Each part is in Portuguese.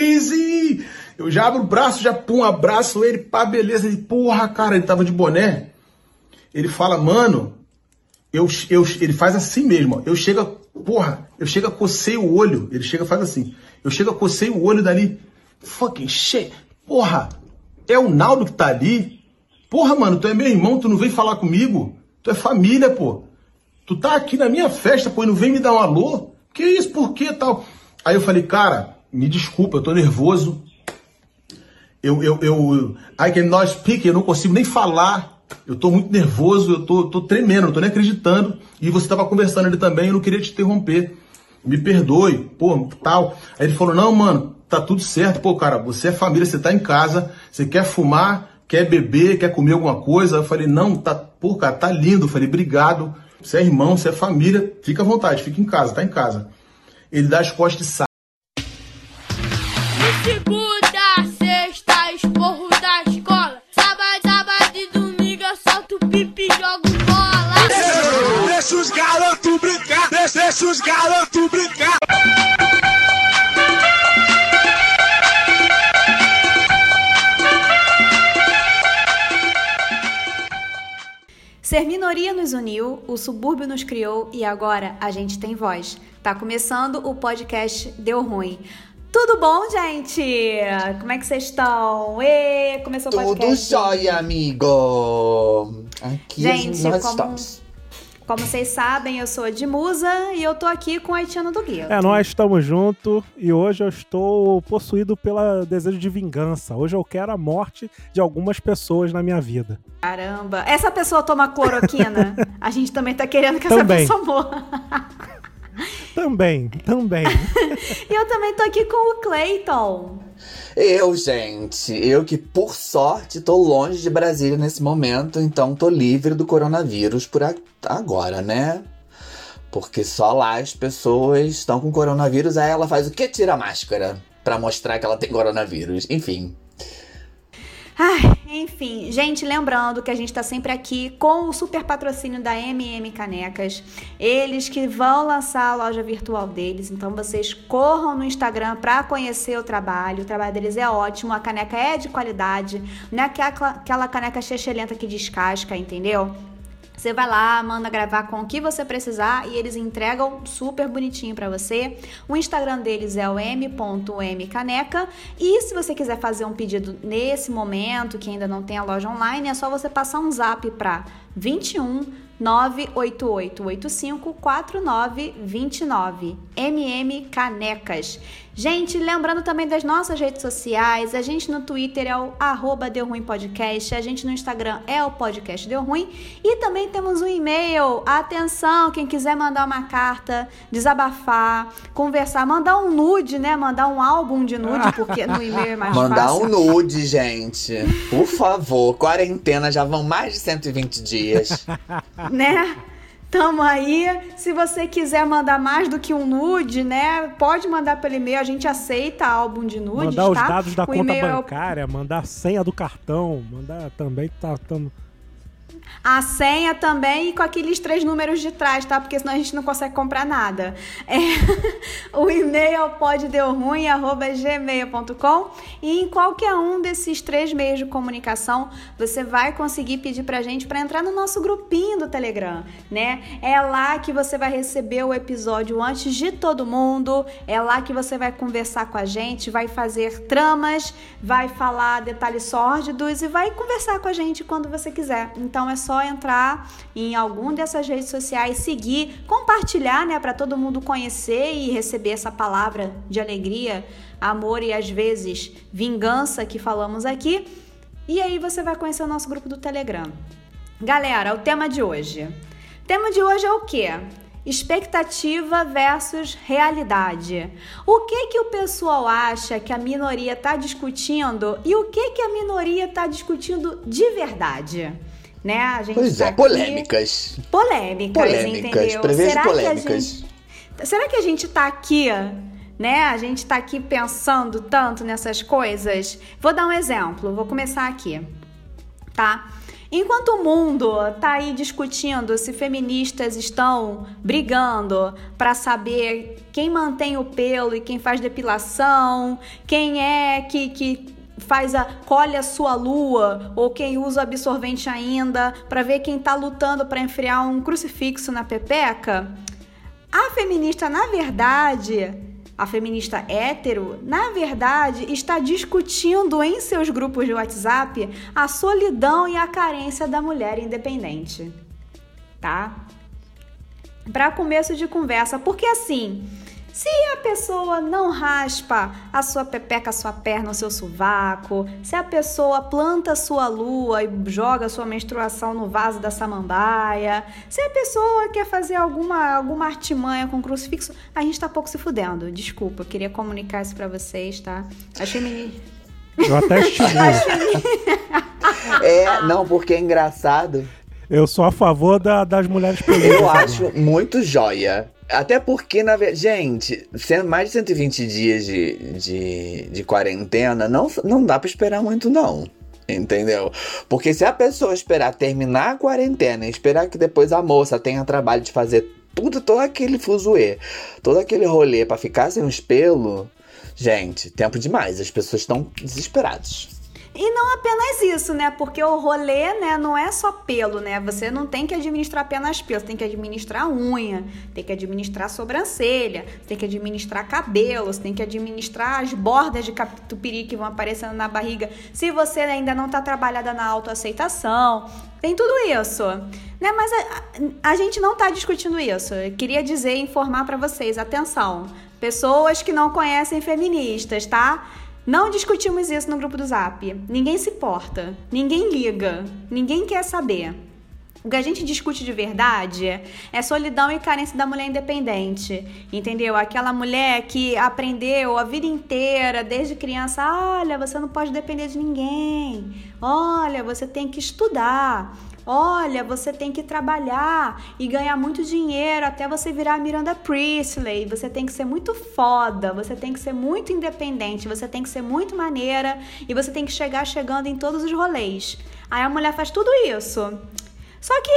Easy! Eu já abro o braço, já pum, abraço ele, pá, beleza. Ele, porra, cara, ele tava de boné. Ele fala, mano, eu, eu, ele faz assim mesmo, ó. Eu chego, porra, eu chego a cocei o olho. Ele chega faz assim. Eu chego a cocei o olho dali. Fucking shit. Porra, é o Naldo que tá ali? Porra, mano, tu é meu irmão, tu não vem falar comigo? Tu é família, pô. Tu tá aqui na minha festa, pô, e não vem me dar um alô? Que isso, por que tal? Aí eu falei, cara, me desculpa, eu tô nervoso. Eu, eu, eu, I cannot speak, eu não consigo nem falar. Eu tô muito nervoso, eu tô, tô tremendo, não tô nem acreditando. E você tava conversando ali também, eu não queria te interromper. Me perdoe, pô, tal. Aí ele falou, não, mano, tá tudo certo. Pô, cara, você é família, você tá em casa, você quer fumar, quer beber, quer comer alguma coisa. Eu falei, não, tá, pô, cara, tá lindo. Eu falei, obrigado. Você é irmão, você é família, fica à vontade, fica em casa, tá em casa. Ele dá as costas e sai. Garotos brincar, deixa, deixa os garotos brincar. Ser minoria nos uniu, o subúrbio nos criou e agora a gente tem voz. Tá começando o podcast Deu Ruim. Tudo bom, gente? Como é que vocês estão? Ê, começou o Tudo podcast. jóia, amigo! Aqui Gente, nós como- estamos. Como vocês sabem, eu sou a Dimusa e eu tô aqui com a Haitiana do Guia. É, nós estamos juntos e hoje eu estou possuído pelo desejo de vingança. Hoje eu quero a morte de algumas pessoas na minha vida. Caramba. Essa pessoa toma cloroquina? a gente também tá querendo que essa Também. pessoa morra. Também, também. E eu também tô aqui com o Clayton. Eu, gente, eu que por sorte tô longe de Brasília nesse momento, então tô livre do coronavírus por agora, né? Porque só lá as pessoas estão com coronavírus, aí ela faz o que? Tira a máscara pra mostrar que ela tem coronavírus. Enfim. Ai, enfim, gente, lembrando que a gente tá sempre aqui com o super patrocínio da MM Canecas. Eles que vão lançar a loja virtual deles, então vocês corram no Instagram pra conhecer o trabalho. O trabalho deles é ótimo, a caneca é de qualidade, não é aquela, aquela caneca chechelenta que descasca, entendeu? Você vai lá, manda gravar com o que você precisar e eles entregam super bonitinho pra você. O Instagram deles é o m.mcaneca e se você quiser fazer um pedido nesse momento, que ainda não tem a loja online, é só você passar um zap pra 21 98885 4929 MM Canecas. Gente, lembrando também das nossas redes sociais, a gente no Twitter é o arroba Deu Ruim Podcast, a gente no Instagram é o podcast Deu Ruim e também temos um e-mail. Atenção, quem quiser mandar uma carta, desabafar, conversar, mandar um nude, né? Mandar um álbum de nude, porque no e-mail é mais Mandar fácil. um nude, gente. Por favor. Quarentena já vão mais de 120 dias. né? Tamo aí. Se você quiser mandar mais do que um nude, né? Pode mandar pelo e-mail. A gente aceita álbum de nudes, mandar os tá? dados da o conta é bancária, mandar a senha do cartão, mandar também tá tamo... a senha também e com aqueles três números de trás, tá? Porque senão a gente não consegue comprar nada. É, o e-mail é o poddeurruim@gmail.com e em qualquer um desses três meios de comunicação você vai conseguir pedir pra gente para entrar no nosso grupinho do Telegram, né? É lá que você vai receber o episódio antes de todo mundo, é lá que você vai conversar com a gente, vai fazer tramas, vai falar detalhes sórdidos e vai conversar com a gente quando você quiser. Então é só entrar em algum dessas redes sociais, seguir, compartilhar, né, para todo mundo conhecer e receber essa palavra de alegria, amor e às vezes vingança que falamos aqui. E aí você vai conhecer o nosso grupo do Telegram. Galera, o tema de hoje. O tema de hoje é o quê? Expectativa versus realidade. O que que o pessoal acha que a minoria está discutindo e o que que a minoria está discutindo de verdade? Né? A gente Pois tá é, aqui- polêmicas. Polêmicas, Polêmicas, entendeu? prevejo Será que a polêmicas. gente Será que a gente tá aqui, né? A gente tá aqui pensando tanto nessas coisas? Vou dar um exemplo, vou começar aqui, tá? Enquanto o mundo tá aí discutindo se feministas estão brigando para saber quem mantém o pelo e quem faz depilação, quem é que, que faz a colhe a sua lua ou quem usa absorvente ainda para ver quem tá lutando para enfriar um crucifixo na pepeca, a feminista na verdade a feminista hétero, na verdade, está discutindo em seus grupos de WhatsApp a solidão e a carência da mulher independente. Tá? Para começo de conversa, porque assim, se a pessoa não raspa a sua pepeca, a sua perna, o seu sovaco, se a pessoa planta a sua lua e joga a sua menstruação no vaso da samambaia, se a pessoa quer fazer alguma, alguma artimanha com crucifixo, a gente tá pouco se fudendo. Desculpa, eu queria comunicar isso pra vocês, tá? Achei menino. Eu até estimulo. É, não, porque é engraçado. Eu sou a favor da- das mulheres peludas. Eu acho muito joia. Até porque, na verdade, gente, sendo mais de 120 dias de, de, de quarentena, não, não dá pra esperar muito, não. Entendeu? Porque se a pessoa esperar terminar a quarentena e esperar que depois a moça tenha trabalho de fazer tudo, todo aquele fuzuê, todo aquele rolê pra ficar sem os pelos, gente, tempo demais. As pessoas estão desesperadas. E não apenas isso, né? Porque o rolê, né, não é só pelo, né? Você não tem que administrar apenas pelo, você tem que administrar unha, tem que administrar sobrancelha, tem que administrar cabelo, tem que administrar as bordas de catupiry que vão aparecendo na barriga. Se você ainda não tá trabalhada na autoaceitação, tem tudo isso, né? Mas a, a gente não tá discutindo isso. Eu queria dizer, informar pra vocês, atenção, pessoas que não conhecem feministas, tá? Não discutimos isso no grupo do Zap. Ninguém se importa, ninguém liga, ninguém quer saber. O que a gente discute de verdade é solidão e carência da mulher independente, entendeu? Aquela mulher que aprendeu a vida inteira, desde criança, olha, você não pode depender de ninguém. Olha, você tem que estudar. Olha, você tem que trabalhar e ganhar muito dinheiro até você virar a Miranda Priestley. Você tem que ser muito foda, você tem que ser muito independente, você tem que ser muito maneira e você tem que chegar chegando em todos os rolês. Aí a mulher faz tudo isso. Só que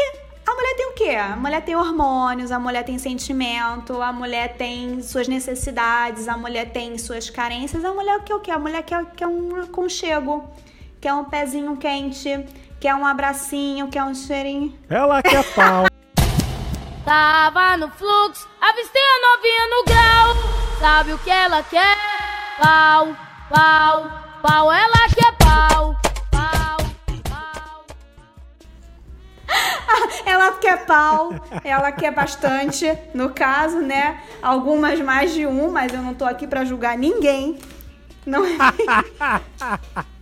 a mulher tem o quê? A mulher tem hormônios, a mulher tem sentimento, a mulher tem suas necessidades, a mulher tem suas carências. A mulher quer o quê? A mulher quer, quer um aconchego, quer um pezinho quente, quer um abracinho, quer um cheirinho. Ela quer pau. Tava no fluxo, avistei a novinha no grau. Sabe o que ela quer? Pau, pau, pau, ela quer pau. Pau, pau. Ela quer pau, ela quer bastante, no caso, né? Algumas mais de um, mas eu não tô aqui pra julgar ninguém. Não é.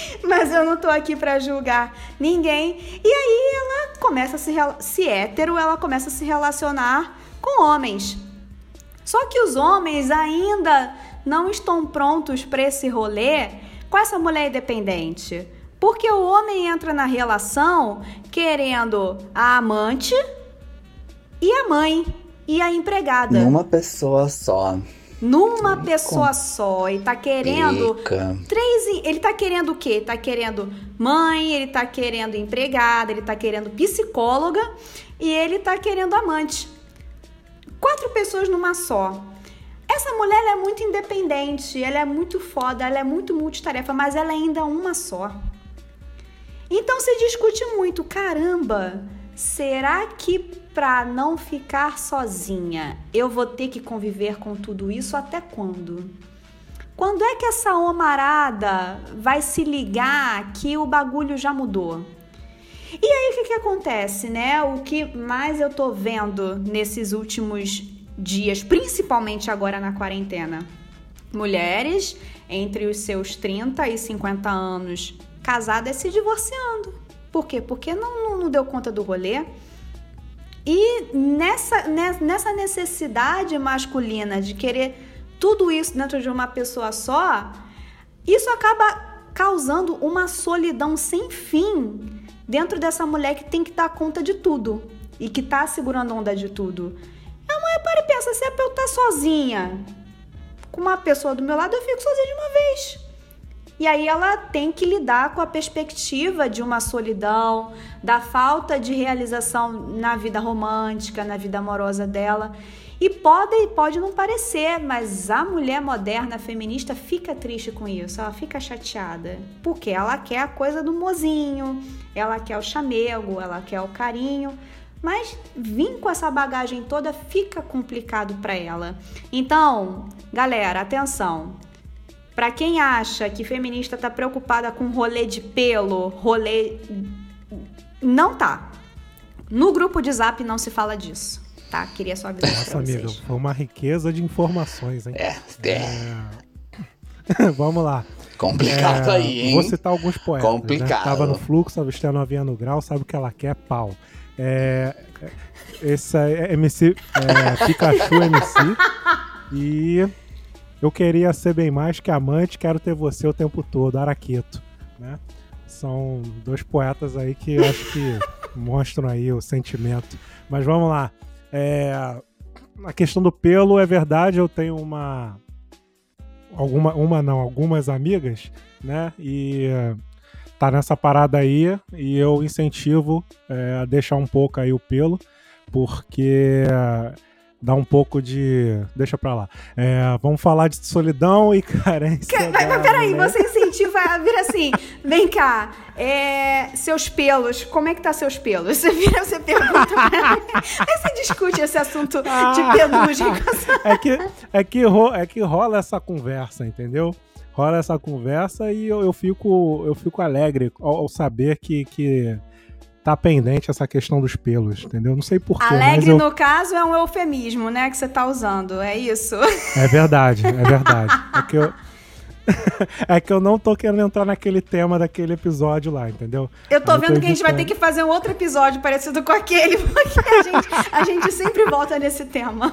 Mas eu não tô aqui pra julgar ninguém. E aí ela começa a se, se hétero, ela começa a se relacionar com homens. Só que os homens ainda não estão prontos para esse rolê com essa mulher independente. Porque o homem entra na relação querendo a amante e a mãe e a empregada. Numa pessoa só. Numa pessoa só. E tá querendo Fica. Três, ele tá querendo o quê? Tá querendo mãe, ele tá querendo empregada, ele tá querendo psicóloga e ele tá querendo amante. Quatro pessoas numa só. Essa mulher ela é muito independente, ela é muito foda, ela é muito multitarefa, mas ela é ainda uma só. Então se discute muito, caramba, será que pra não ficar sozinha eu vou ter que conviver com tudo isso até quando? Quando é que essa homarada vai se ligar que o bagulho já mudou? E aí o que, que acontece, né? O que mais eu tô vendo nesses últimos dias, principalmente agora na quarentena? Mulheres entre os seus 30 e 50 anos casadas se divorciando. Por quê? Porque não, não, não deu conta do rolê. E nessa, ne- nessa necessidade masculina de querer tudo isso dentro de uma pessoa só, isso acaba causando uma solidão sem fim dentro dessa mulher que tem que dar conta de tudo e que tá segurando onda de tudo. A mulher para e pensa, se é eu estar sozinha com uma pessoa do meu lado, eu fico sozinha de uma vez. E aí ela tem que lidar com a perspectiva de uma solidão, da falta de realização na vida romântica, na vida amorosa dela. E pode, pode não parecer, mas a mulher moderna feminista fica triste com isso, ela fica chateada. Porque ela quer a coisa do mozinho, ela quer o chamego, ela quer o carinho. Mas vir com essa bagagem toda fica complicado para ela. Então, galera, atenção. Para quem acha que feminista tá preocupada com rolê de pelo, rolê não tá. No grupo de Zap não se fala disso tá? Queria só avisar Nossa, amigo, vocês. foi uma riqueza de informações, hein? É, é. É. Vamos lá. Complicado É, aí, hein? Vou citar alguns poetas. Complicado. Né? Tava no fluxo, a vestia novinha no grau, sabe o que ela quer? Pau. É, esse é MC, é, Pikachu MC. E eu queria ser bem mais que amante, quero ter você o tempo todo, Araqueto. Né? São dois poetas aí que eu acho que mostram aí o sentimento. Mas vamos lá. É, a questão do pelo é verdade, eu tenho uma alguma uma não, algumas amigas, né? E eh, tá nessa parada aí e eu incentivo eh, a deixar um pouco aí o pelo, porque dá um pouco de. Deixa pra lá. É, vamos falar de solidão e carência. Mas, mas peraí, mulher. você incentiva a vir assim, vem cá, é, seus pelos, como é que tá seus pelos? Você vira, você pergunta pra mim, aí você discute esse assunto de com essa... é que, é, que ro- é que rola essa conversa, entendeu? Rola essa conversa e eu, eu fico, eu fico alegre ao, ao saber que, que tá pendente essa questão dos pelos, entendeu? Não sei porquê, Alegre, eu, no caso, é um eufemismo, né, que você tá usando, é isso? É verdade, é verdade. É que eu. é que eu não tô querendo entrar naquele tema daquele episódio lá, entendeu? Eu tô vendo que a gente vai ter que fazer um outro episódio parecido com aquele, porque a gente, a gente sempre volta nesse tema.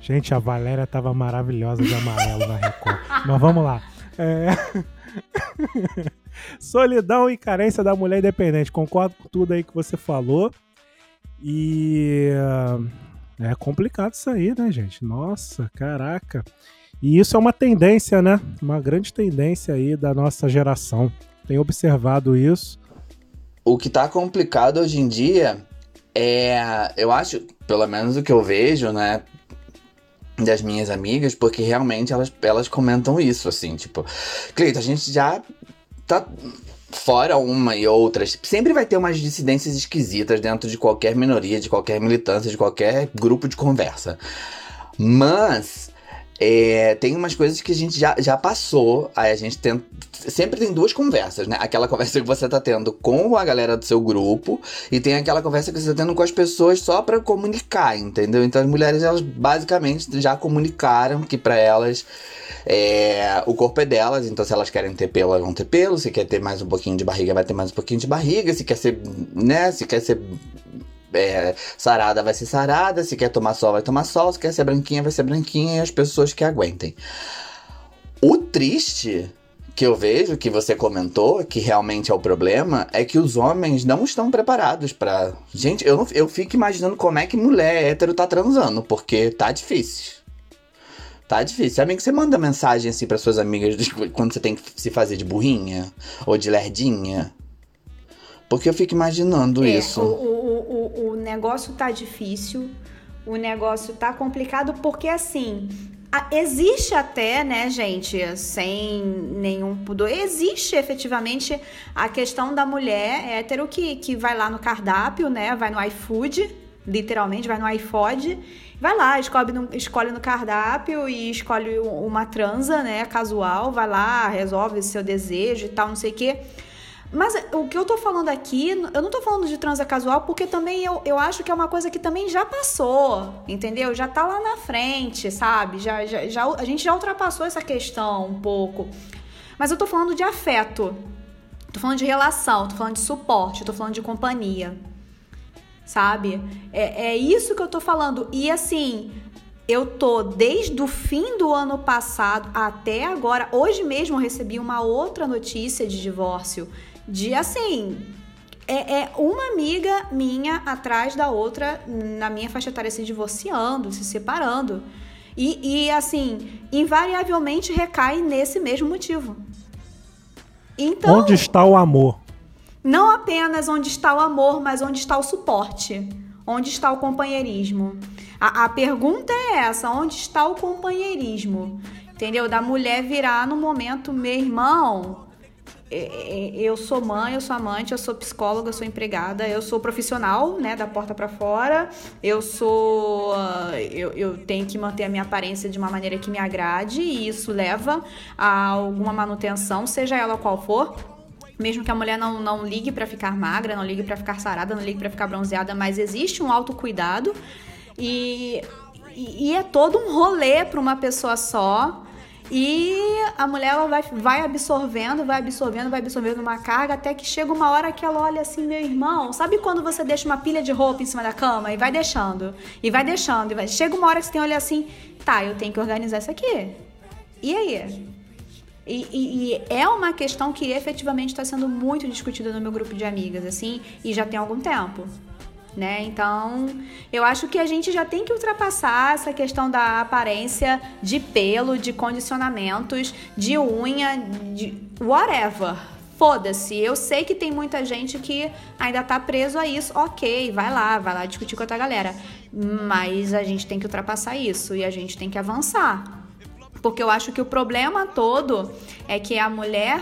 Gente, a Valéria tava maravilhosa de amarelo na Record. Mas vamos lá. É... Solidão e carência da mulher independente. Concordo com tudo aí que você falou. E é complicado isso aí, né, gente? Nossa, caraca. E isso é uma tendência, né? Uma grande tendência aí da nossa geração. Tenho observado isso. O que tá complicado hoje em dia é. Eu acho, pelo menos o que eu vejo, né? Das minhas amigas, porque realmente elas, elas comentam isso, assim, tipo, Cleito, a gente já tá fora uma e outras. Sempre vai ter umas dissidências esquisitas dentro de qualquer minoria, de qualquer militância, de qualquer grupo de conversa. Mas é, tem umas coisas que a gente já, já passou, aí a gente tem, sempre tem duas conversas, né? Aquela conversa que você tá tendo com a galera do seu grupo e tem aquela conversa que você tá tendo com as pessoas só pra comunicar, entendeu? Então as mulheres, elas basicamente já comunicaram que pra elas é, o corpo é delas, então se elas querem ter pelo, elas vão ter pelo, se quer ter mais um pouquinho de barriga, vai ter mais um pouquinho de barriga, se quer ser, né, se quer ser é, sarada vai ser sarada, se quer tomar sol vai tomar sol, se quer ser branquinha vai ser branquinha e as pessoas que aguentem. O triste que eu vejo, que você comentou, que realmente é o problema, é que os homens não estão preparados pra. Gente, eu, não, eu fico imaginando como é que mulher hétero tá transando, porque tá difícil. Tá difícil. Que você manda mensagem assim para suas amigas quando você tem que se fazer de burrinha ou de lerdinha? Porque eu fico imaginando É, isso. O, o, o, o negócio tá difícil, o negócio tá complicado, porque assim. a- Existe até, né, gente, sem nenhum pudor, existe efetivamente a questão da mulher hétero que, que vai lá no cardápio, né, vai no iFood, literalmente, vai no iFood, vai lá, escolhe no, escolhe no cardápio e escolhe uma transa, né, casual, vai lá, resolve seu desejo e tal, não sei o quê. Mas o que eu tô falando aqui, eu não tô falando de transa casual, porque também eu, eu acho que é uma coisa que também já passou, entendeu? Já tá lá na frente, sabe? Já, já, já, a gente já ultrapassou essa questão um pouco. Mas eu tô falando de afeto, tô falando de relação, tô falando de suporte, tô falando de companhia, sabe? É, é isso que eu tô falando. E assim, eu tô desde o fim do ano passado até agora. Hoje mesmo recebi uma outra notícia de divórcio. De assim. É, é uma amiga minha atrás da outra na minha faixa etária se divorciando, se separando. E, e assim, invariavelmente recai nesse mesmo motivo. Então, Onde está o amor? não apenas onde está o amor, mas onde está o suporte, onde está o companheirismo. A, a pergunta é essa: onde está o companheirismo? Entendeu? Da mulher virar no momento, meu irmão. É, é, Eu sou mãe, eu sou amante, eu sou psicóloga, eu sou empregada, eu sou profissional, né, da porta pra fora. Eu sou, ah, eu, eu tenho que manter a minha aparência de uma maneira que me agrade e isso leva a alguma manutenção, seja ela qual for. Mesmo que a mulher não, não ligue pra ficar magra, não ligue pra ficar sarada, não ligue pra ficar bronzeada, mas existe um autocuidado e, e, é todo um rolê pra uma pessoa só. E a mulher ela vai, vai absorvendo, vai absorvendo, vai absorvendo uma carga até que chega uma hora que ela olha assim, meu irmão, sabe quando você deixa uma pilha de roupa em cima da cama e vai deixando, e vai deixando, e vai... chega uma hora que você tem que olhar assim, tá, eu tenho que organizar isso aqui. E aí? E, e- e é uma questão que efetivamente está sendo muito discutida no meu grupo de amigas, assim, e já tem algum tempo. Né? Então, eu acho que a gente já tem que ultrapassar essa questão da aparência de pelo, de condicionamentos, de unha, de whatever. Foda-se. Eu sei que tem muita gente que ainda tá preso a isso. Ok, vai lá, vai lá discutir com outra galera. Mas a gente tem que ultrapassar isso e a gente tem que avançar. Porque eu acho que o problema todo é que a mulher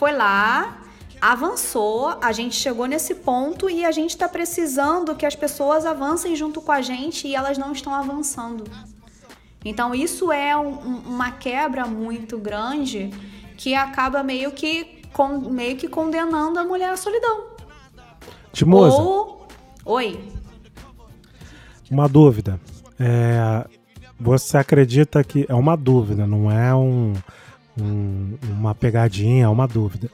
foi lá, avançou, a gente chegou nesse ponto e a gente tá precisando que as pessoas avancem junto com a gente e elas não estão avançando. Então isso é um- um- uma quebra muito grande que acaba meio que, meio que condenando a mulher à solidão. Timoza, Ou. Oi. uma dúvida. É, você acredita que. É uma dúvida, não é um, um- uma pegadinha, é uma dúvida.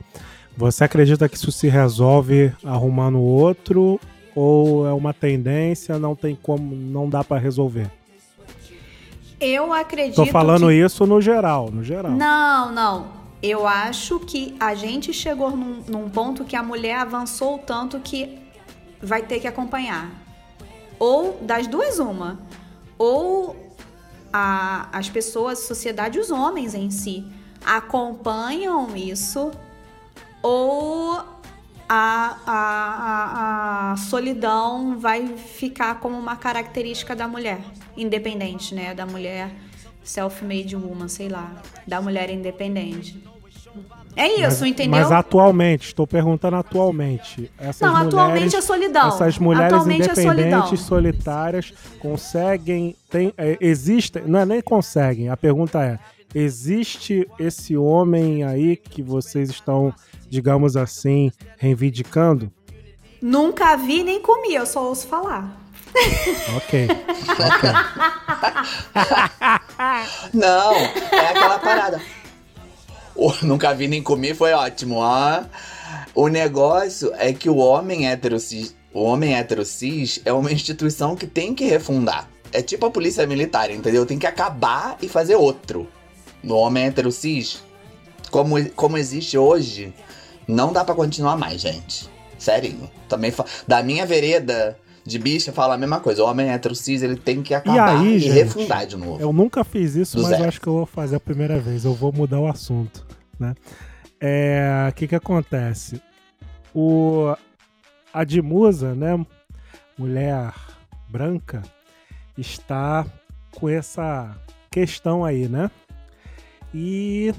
Você acredita que isso se resolve arrumando outro? Ou é uma tendência, não tem como, não dá pra resolver? Eu acredito. Tô falando que... isso no geral, no geral. Não, não. Eu acho que a gente chegou num, num ponto que a mulher avançou tanto que vai ter que acompanhar. Ou das duas, uma. Ou a- as pessoas, sociedade, os homens em si, acompanham isso, ou a, a, a, solidão vai ficar como uma característica da mulher, independente, né? Da mulher self-made woman, sei lá, da mulher independente. É isso, mas, entendeu? Mas atualmente, estou perguntando atualmente. Essas Não, mulheres, atualmente é solidão. Essas mulheres Atualmente é independentes, solitárias, conseguem. Tem, é, existem. Não é nem conseguem. A pergunta é: existe esse homem aí que vocês estão, digamos assim, reivindicando? Nunca vi nem comi, eu só ouço falar. Ok. ok. Não, é aquela parada. O nunca vi nem comi foi ótimo, ó. O negócio é que o homem hétero cis, o homem hétero cis é uma instituição que tem que refundar. É tipo a polícia militar, entendeu? Tem que acabar e fazer outro. No homem hétero cis, como, como existe hoje, não dá pra continuar mais, gente. Sério. Também da minha vereda de bicha fala a mesma coisa. O homem hétero cis, ele tem que acabar aí, e gente, refundar de novo. Eu nunca fiz isso, Do mas acho que eu vou fazer a primeira vez. Eu vou mudar o assunto, né? É, O que que acontece? O a Dimusa, né, mulher branca, está com essa questão aí, né? E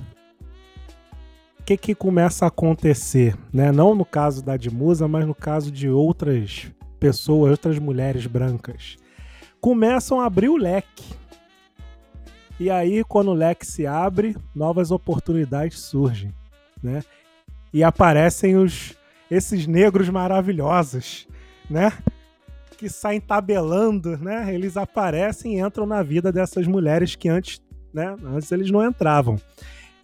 o que que começa a acontecer, né? Não no caso da Dimusa, mas no caso de outras pessoas, outras mulheres brancas começam a abrir o leque. E aí, quando o leque se abre, novas oportunidades surgem, né? E aparecem os esses negros maravilhosos, né? Que saem tabelando, né? Eles aparecem e entram na vida dessas mulheres que antes, né? Antes eles não entravam.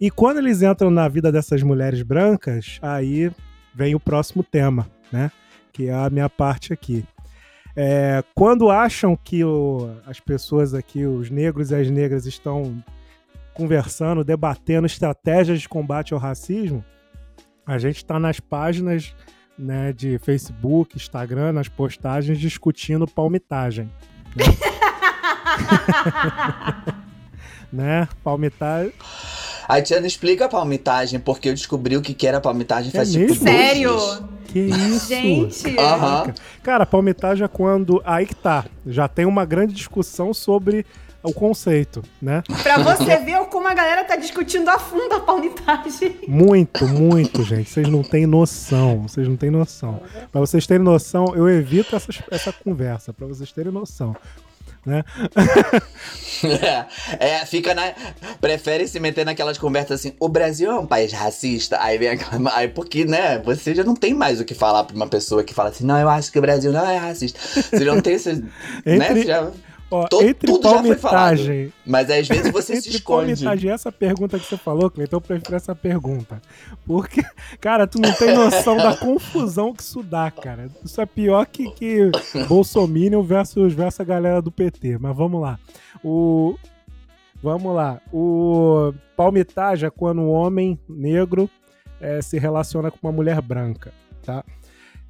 E quando eles entram na vida dessas mulheres brancas, aí vem o próximo tema, né? Que é a minha parte aqui. É, quando acham que o- as pessoas aqui, os negros e as negras, estão conversando, debatendo estratégias de combate ao racismo, a gente está nas páginas né, de Facebook, Instagram, nas postagens discutindo palmitagem. Né? né? Palmitagem. A Tiana explica a palmitagem, porque eu descobri o que que era palmitagem É faz tipo mesmo? Sério? Que isso? Gente, Aham. Cara, palmitagem é quando. Aí que tá. Já tem uma grande discussão sobre o conceito, né? pra você ver como a galera tá discutindo a fundo a palmitagem. Muito, muito, gente. Vocês não têm noção. Vocês não têm noção. Pra vocês terem noção, eu evito essas, essa conversa, pra vocês terem noção. Né? É, é, fica na. Prefere se meter naquelas conversas assim: o Brasil é um país racista. Aí vem aquela. Aí porque, né? Você já não tem mais o que falar pra uma pessoa que fala assim: não, eu acho que o Brasil não é racista. Você já não tem esse. né? Entre- Você já, Ó, to- entre tudo já foi falado. palmitagem. Mas às vezes você se esconde. palmitagem essa pergunta que você falou, Cleiton, eu prefiro essa pergunta. Porque, cara, tu não tem noção da confusão que isso dá, cara. Isso é pior que, que Bolsominion versus, versus a galera do PT. Mas vamos lá. O. Vamos lá. O palmitagem é quando um homem negro eh, se relaciona com uma mulher branca, tá?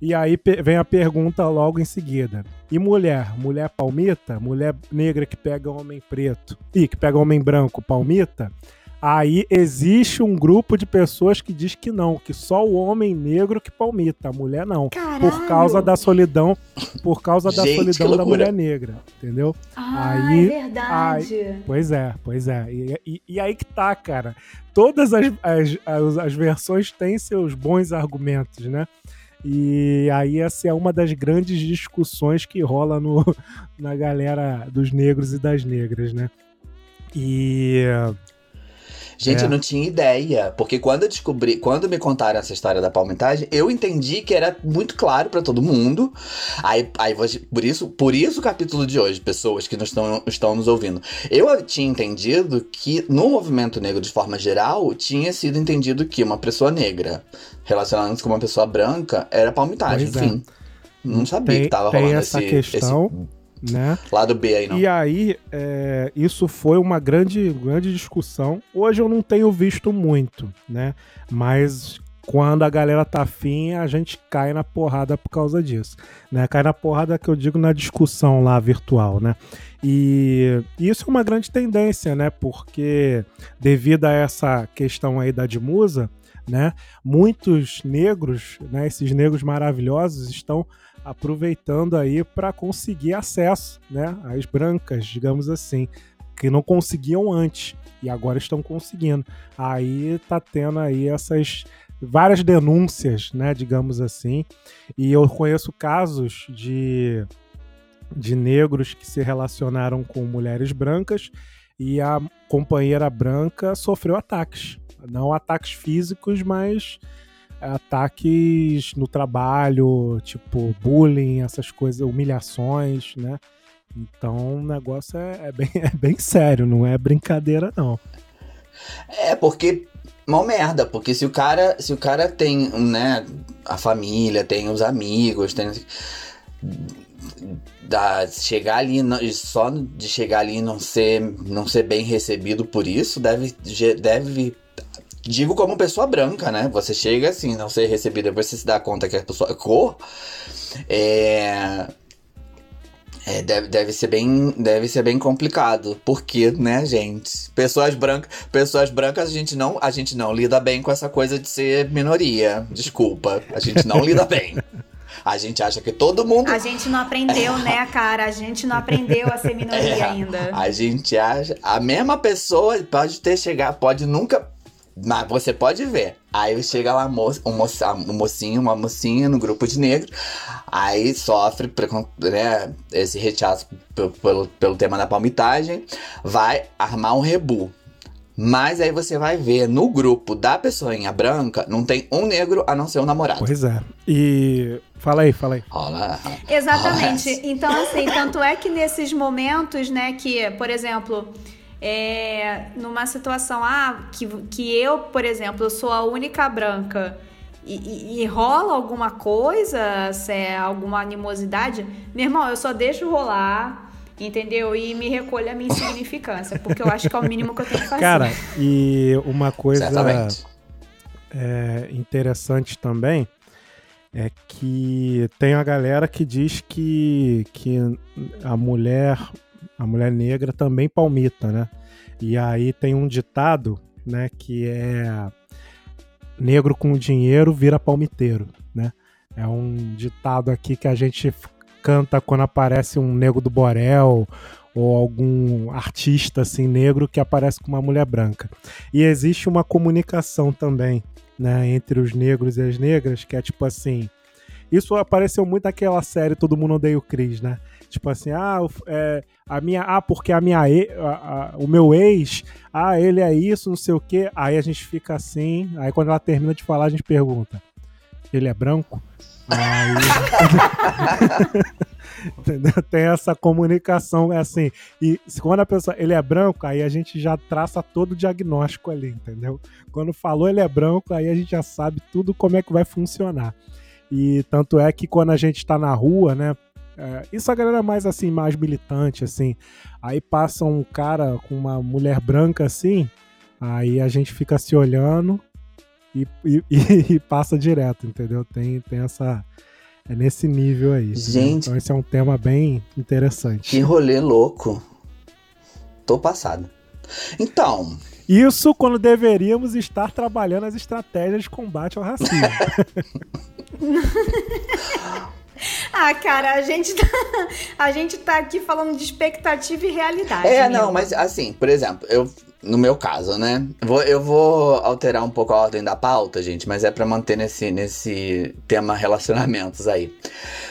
E aí vem a pergunta logo em seguida. E mulher? Mulher palmita? Mulher negra que pega homem preto e que pega homem branco palmita? Aí existe um grupo de pessoas que diz que não, que só o homem negro que palmita, a mulher não. Caralho. Por causa da solidão, por causa da Gente, solidão da mulher negra, entendeu? Ah, Aí- é verdade. Pois é, pois é. E, e- e aí que tá, cara. Todas as, as, as, as versões têm seus bons argumentos, né? E aí essa é uma das grandes discussões que rola no, na galera dos negros e das negras, né? E Gente, É. eu não tinha ideia. Porque quando eu descobri, quando me contaram essa história da palmitagem, eu entendi que era muito claro pra todo mundo. Aí, aí por isso, por isso o capítulo de hoje, pessoas que não estão, estão nos ouvindo. Eu tinha entendido que no movimento negro de forma geral, tinha sido entendido que uma pessoa negra relacionando-se com uma pessoa branca era palmitagem, Pois é. enfim. Não sabia tem, que tava rolando essa esse, questão, né? lado B aí, não. E aí, é, isso foi uma grande, grande discussão. Hoje eu não tenho visto muito, né? Mas quando a galera tá afim, a gente cai na porrada por causa disso. Né? Cai na porrada que eu digo na discussão lá virtual, né? E isso é uma grande tendência, né? Porque devido a essa questão aí da Dimusa, né? Muitos negros, né? Esses negros maravilhosos estão aproveitando aí para conseguir acesso, né, às brancas, digamos assim, que não conseguiam antes e agora estão conseguindo. Aí tá tendo aí essas várias denúncias, né, digamos assim. E eu conheço casos de de negros que se relacionaram com mulheres brancas e a companheira branca sofreu ataques, não ataques físicos, mas ataques no trabalho, tipo bullying, essas coisas, humilhações, né? Então o negócio é, é bem, é bem sério, não é brincadeira, não. É, porque mal merda, porque se o cara, se o cara tem, né, a família, tem os amigos, tem da chegar ali só de chegar ali e não ser não ser bem recebido por isso, deve deve digo como pessoa branca, né? Você chega assim, não ser recebido, depois você se dá conta que a pessoa é cor, é é, deve, deve ser bem deve ser bem complicado porque né gente pessoas brancas pessoas brancas a gente não a gente não lida bem com essa coisa de ser minoria desculpa a gente não lida bem a gente acha que todo mundo A gente não aprendeu, né, cara? A gente não aprendeu a ser minoria É, ainda. A gente acha. A mesma pessoa pode ter chegado, pode nunca. Mas você pode ver. Aí chega lá mo um, um mocinho, uma mocinha no grupo de negros. Aí sofre né, esse rechaço pelo, pelo, tema da palmitagem. Vai armar um rebu. Mas aí você vai ver no grupo da pessoinha branca, não tem um negro a não ser o namorado. Pois é. E fala aí, fala aí. Rola. Exatamente. essa. Então, assim, tanto é que nesses momentos, né, que, por exemplo, é, numa situação, ah, que, que eu, por exemplo, eu sou a única branca e, e- e rola alguma coisa, se é alguma animosidade, meu irmão, eu só deixo rolar, entendeu? E me recolho a minha insignificância, porque eu acho que é o mínimo que eu tenho que fazer. Cara, e uma coisa é, interessante também é que tem a galera que diz que, que a mulher a mulher negra também palmita, né? E aí tem um ditado né? Que é negro com dinheiro vira palmiteiro, né? É um ditado aqui que a gente canta quando aparece um negro do Borel ou algum artista assim negro que aparece com uma mulher branca. E existe uma comunicação também, né, entre os negros e as negras, que é tipo assim, isso apareceu muito naquela série Todo Mundo Odeia o Cris, né? Tipo assim, ah, é, a minha, ah, porque a minha, a, a, o meu ex, ah, ele é isso, não sei o quê. Aí a gente fica assim, aí quando ela termina de falar, a gente pergunta, ele é branco? Aí... Tem essa comunicação é assim. E quando a pessoa ele é branco, aí a gente já traça todo o diagnóstico ali, entendeu? Quando falou ele é branco, aí a gente já sabe tudo como é que vai funcionar. E tanto é que quando a gente está na rua, né? É, isso a galera mais assim, mais militante, assim. Aí passa um cara com uma mulher branca assim, aí a gente fica se olhando e, e, e passa direto, entendeu? Tem, tem essa. É nesse nível aí. Gente. Então esse é um tema bem interessante. Que rolê louco. Tô passado. Então. Isso quando deveríamos estar trabalhando as estratégias de combate ao racismo. Ah, cara, a gente, tá, a gente tá aqui falando de expectativa e realidade. É, não, mas assim, por exemplo, eu. No meu caso, né? Vou, eu vou alterar um pouco a ordem da pauta, gente, mas é para manter nesse, nesse tema relacionamentos aí.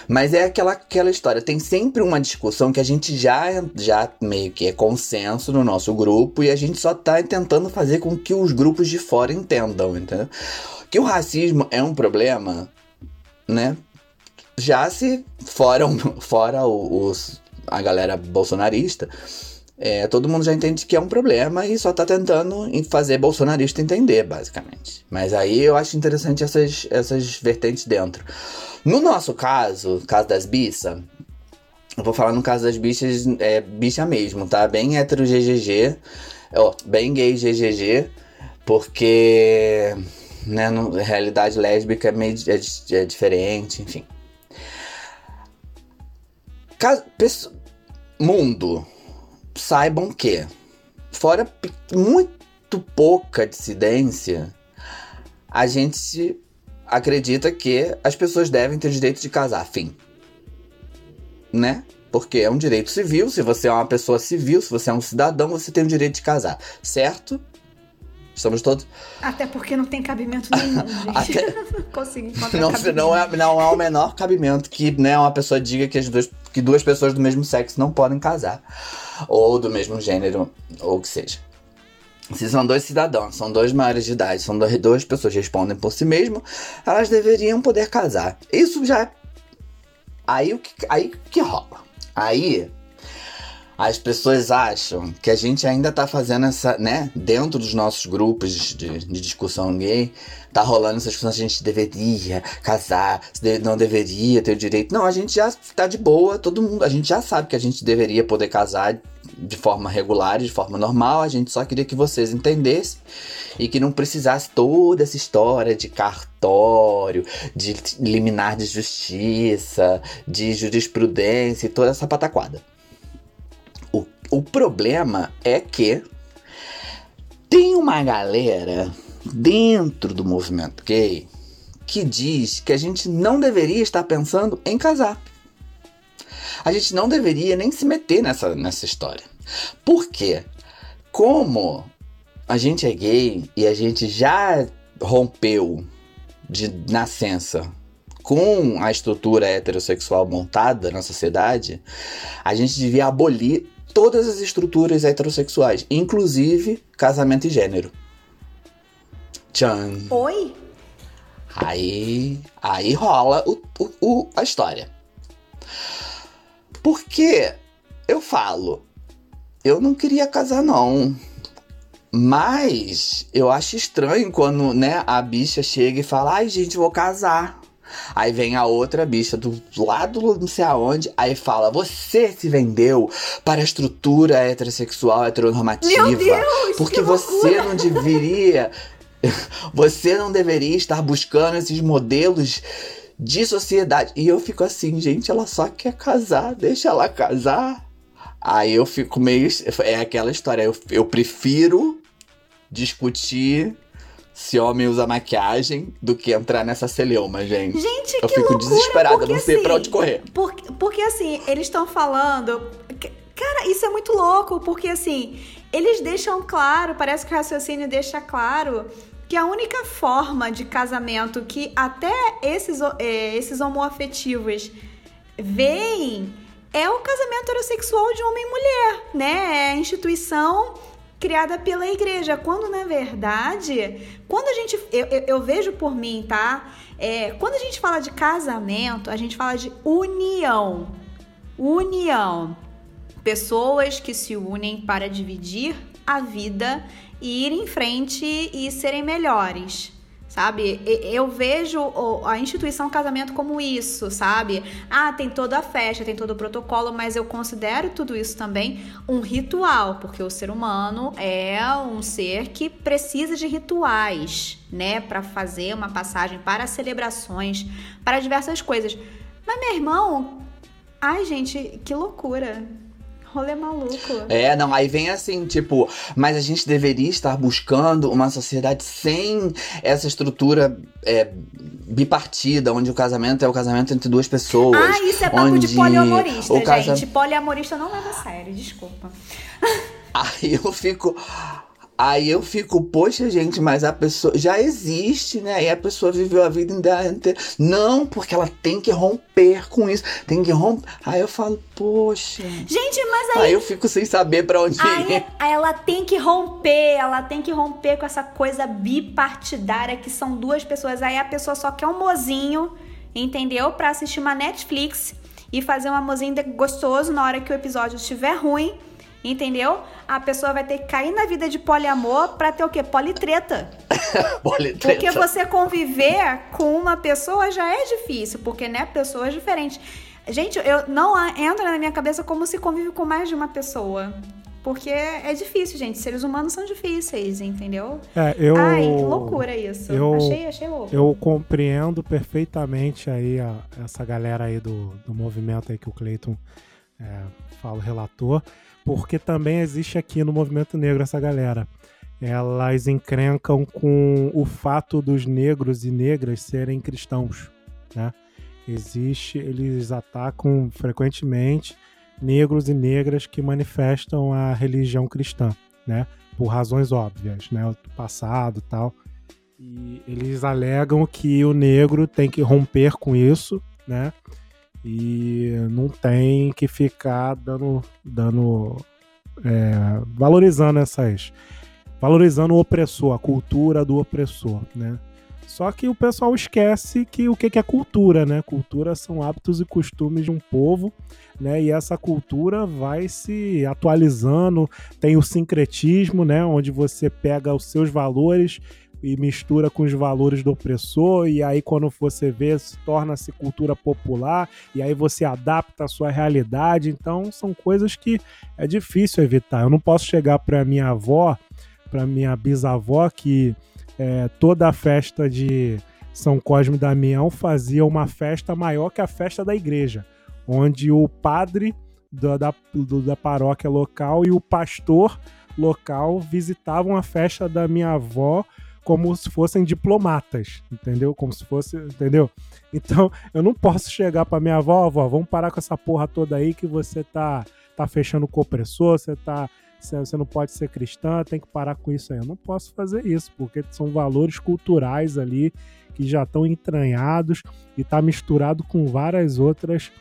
Mas é aquela, aquela história, tem sempre uma discussão que a gente já, já meio que é consenso no nosso grupo e a gente só tá tentando fazer com que os grupos de fora entendam, entendeu? Que o racismo é um problema, né? Já se fora, fora os, a galera bolsonarista, é, todo mundo já entende que é um problema e só tá tentando fazer bolsonarista entender, basicamente. Mas aí eu acho interessante essas, essas vertentes dentro. No nosso caso, caso das bichas, eu vou falar no caso das bichas, é bicha mesmo, tá? Bem hétero GGG, ó, bem gay GGG, porque, né, no, realidade lésbica é meio é, é diferente, enfim. Caso, mundo, saibam que, fora muito pouca dissidência, a gente acredita que as pessoas devem ter direito de casar, fim. Né? Porque é um direito civil, se você é uma pessoa civil, se você é um cidadão, você tem o direito de casar, certo? Estamos todos. Até porque não tem cabimento nenhum, gente. Até... Consegui encontrar não, cabimento. não, é, não há o menor cabimento que né, uma pessoa diga que, as duas, que duas pessoas do mesmo sexo não podem casar. Ou do mesmo gênero, ou o que seja. Se são dois cidadãos, são dois maiores de idade, são dois, duas pessoas que respondem por si mesmo, elas deveriam poder casar. Isso já é. Aí o que, aí que rola? Aí as pessoas acham que a gente ainda tá fazendo essa, né? Dentro dos nossos grupos de, de discussão gay, tá rolando essa discussão, a gente deveria casar, não deveria ter o direito. Não, a gente já tá de boa, todo mundo, a gente já sabe que a gente deveria poder casar de forma regular, de forma normal, a gente só queria que vocês entendessem e que não precisasse toda essa história de cartório, de liminar de justiça, de jurisprudência e toda essa pataquada. O problema é que tem uma galera dentro do movimento gay que diz que a gente não deveria estar pensando em casar. A gente não deveria nem se meter nessa, nessa história. Por quê? Como a gente é gay e a gente já rompeu de nascença com a estrutura heterossexual montada na sociedade, a gente devia abolir todas as estruturas heterossexuais, inclusive casamento e gênero. Tchan. Oi? Aí, aí rola o, o, o, a história. Porque eu falo, eu não queria casar não. Mas eu acho estranho quando, né, a bicha chega e fala: "Ai, gente, vou casar". Aí vem a outra bicha do lado não sei aonde, aí fala: Você se vendeu para a estrutura heterossexual heteronormativa. Meu Deus, porque você não deveria. Você não deveria estar buscando esses modelos de sociedade. E eu fico assim, gente, ela só quer casar, deixa ela casar. Aí eu fico meio. É aquela história, eu, eu prefiro discutir se homem usa maquiagem do que entrar nessa celeuma, gente. Gente, eu que fico loucura, desesperada, porque, não sei pra assim, onde correr. Porque, porque assim, eles estão falando. Cara, isso é muito louco, porque assim, eles deixam claro, parece que o raciocínio deixa claro que a única forma de casamento que até esses, é, esses homoafetivos veem é o casamento heterossexual de homem e mulher, né? É a instituição criada pela igreja, quando na verdade, quando a gente, eu, eu, eu vejo por mim, tá? É, quando a gente fala de casamento, a gente fala de união, união, pessoas que se unem para dividir a vida e ir em frente e serem melhores sabe? Eu vejo a instituição casamento como isso, sabe? Ah, tem toda a festa, tem todo o protocolo, mas eu considero tudo isso também um ritual, porque o ser humano é um ser que precisa de rituais, né, para fazer uma passagem para celebrações, para diversas coisas. Mas meu irmão, ai gente, que loucura rolê maluco. É, não, aí vem assim, tipo, mas a gente deveria estar buscando uma sociedade sem essa estrutura é, bipartida, onde o casamento é o casamento entre duas pessoas. Ah, isso é papo de poliamorista, gente. Casa... Poliamorista não leva a sério, desculpa. Aí eu fico. Aí eu fico, poxa, gente, mas a pessoa já existe, né? Aí a pessoa viveu a vida inteira. Não, porque ela tem que romper com isso. Tem que romper. Aí eu falo, poxa. Gente, mas aí. Aí eu fico sem saber para onde aí, ir. Aí ela tem que romper, ela tem que romper com essa coisa bipartidária que são duas pessoas. Aí a pessoa só quer um mozinho, entendeu? Pra assistir uma Netflix e fazer um amorzinho gostoso na hora que o episódio estiver ruim Entendeu? A pessoa vai ter que cair na vida de poliamor pra ter o quê? Politreta. Politreta. Porque você conviver com uma pessoa já é difícil, porque, né, pessoas diferentes. Gente, eu não entra na minha cabeça como se convive com mais de uma pessoa. Porque é difícil, gente. Seres humanos são difíceis, entendeu? É, eu. Ai, que loucura isso. Eu, achei, achei louco. Eu compreendo perfeitamente aí a, essa galera aí do, do movimento aí que o Cleiton é, fala, relator porque também existe aqui no movimento negro essa galera. Elas encrencam com o fato dos negros e negras serem cristãos, né? Existe, eles atacam frequentemente negros e negras que manifestam a religião cristã, né? Por razões óbvias, né? O passado tal. E eles alegam que o negro tem que romper com isso, né? E não tem que ficar dando, dando é, valorizando essas, valorizando o opressor, a cultura do opressor, né? Só que o pessoal esquece que o que é cultura, né? Cultura são hábitos e costumes de um povo, né? E essa cultura vai se atualizando, tem o sincretismo, né? Onde você pega os seus valores e mistura com os valores do opressor, e aí quando você vê, torna-se cultura popular, e aí você adapta a sua realidade. Então são coisas que é difícil evitar. Eu não posso chegar para minha avó, para minha bisavó, que é, toda a festa de São Cosme e Damião fazia uma festa maior que a festa da igreja, onde o padre da, da, da paróquia local e o pastor local visitavam a festa da minha avó como se fossem diplomatas, entendeu? Como se fosse, entendeu? Então, eu não posso chegar para minha avó, avó, vamos parar com essa porra toda aí que você tá tá fechando o opressor, você tá você não pode ser cristã, tem que parar com isso aí. Eu não posso fazer isso, porque são valores culturais ali que já estão entranhados e tá misturado com várias outras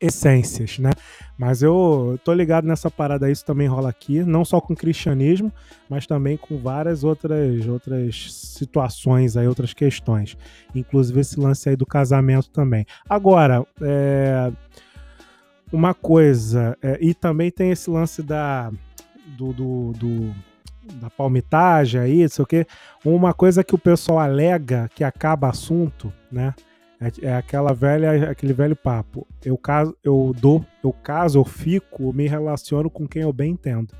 essências, né? Mas eu tô ligado nessa parada, isso também rola aqui, não só com cristianismo, mas também com várias outras outras situações aí, outras questões. Inclusive esse lance aí do casamento também. Agora, é, uma coisa, é, e também tem esse lance da do, do, do da palmitagem aí, não sei o quê. Uma coisa que o pessoal alega que acaba assunto, né? É, é, aquela velha, aquele velho papo. Eu caso, eu dou, eu caso, eu fico, me relaciono com quem eu bem entendo.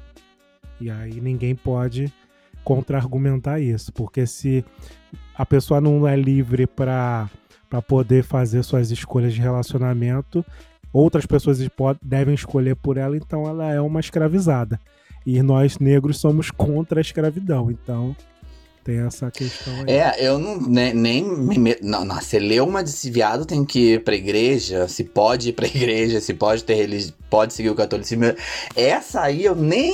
E aí ninguém pode contra-argumentar isso, porque se a pessoa não é livre para para poder fazer suas escolhas de relacionamento, outras pessoas devem escolher por ela, então ela é uma escravizada. E nós negros somos contra a escravidão. Então, tem essa questão aí. É, eu não, nem, nem me não, não, você leu uma desse viado, tem que ir pra igreja, se pode ir pra igreja, se pode ter religião, pode seguir o catolicismo. Essa aí eu nem.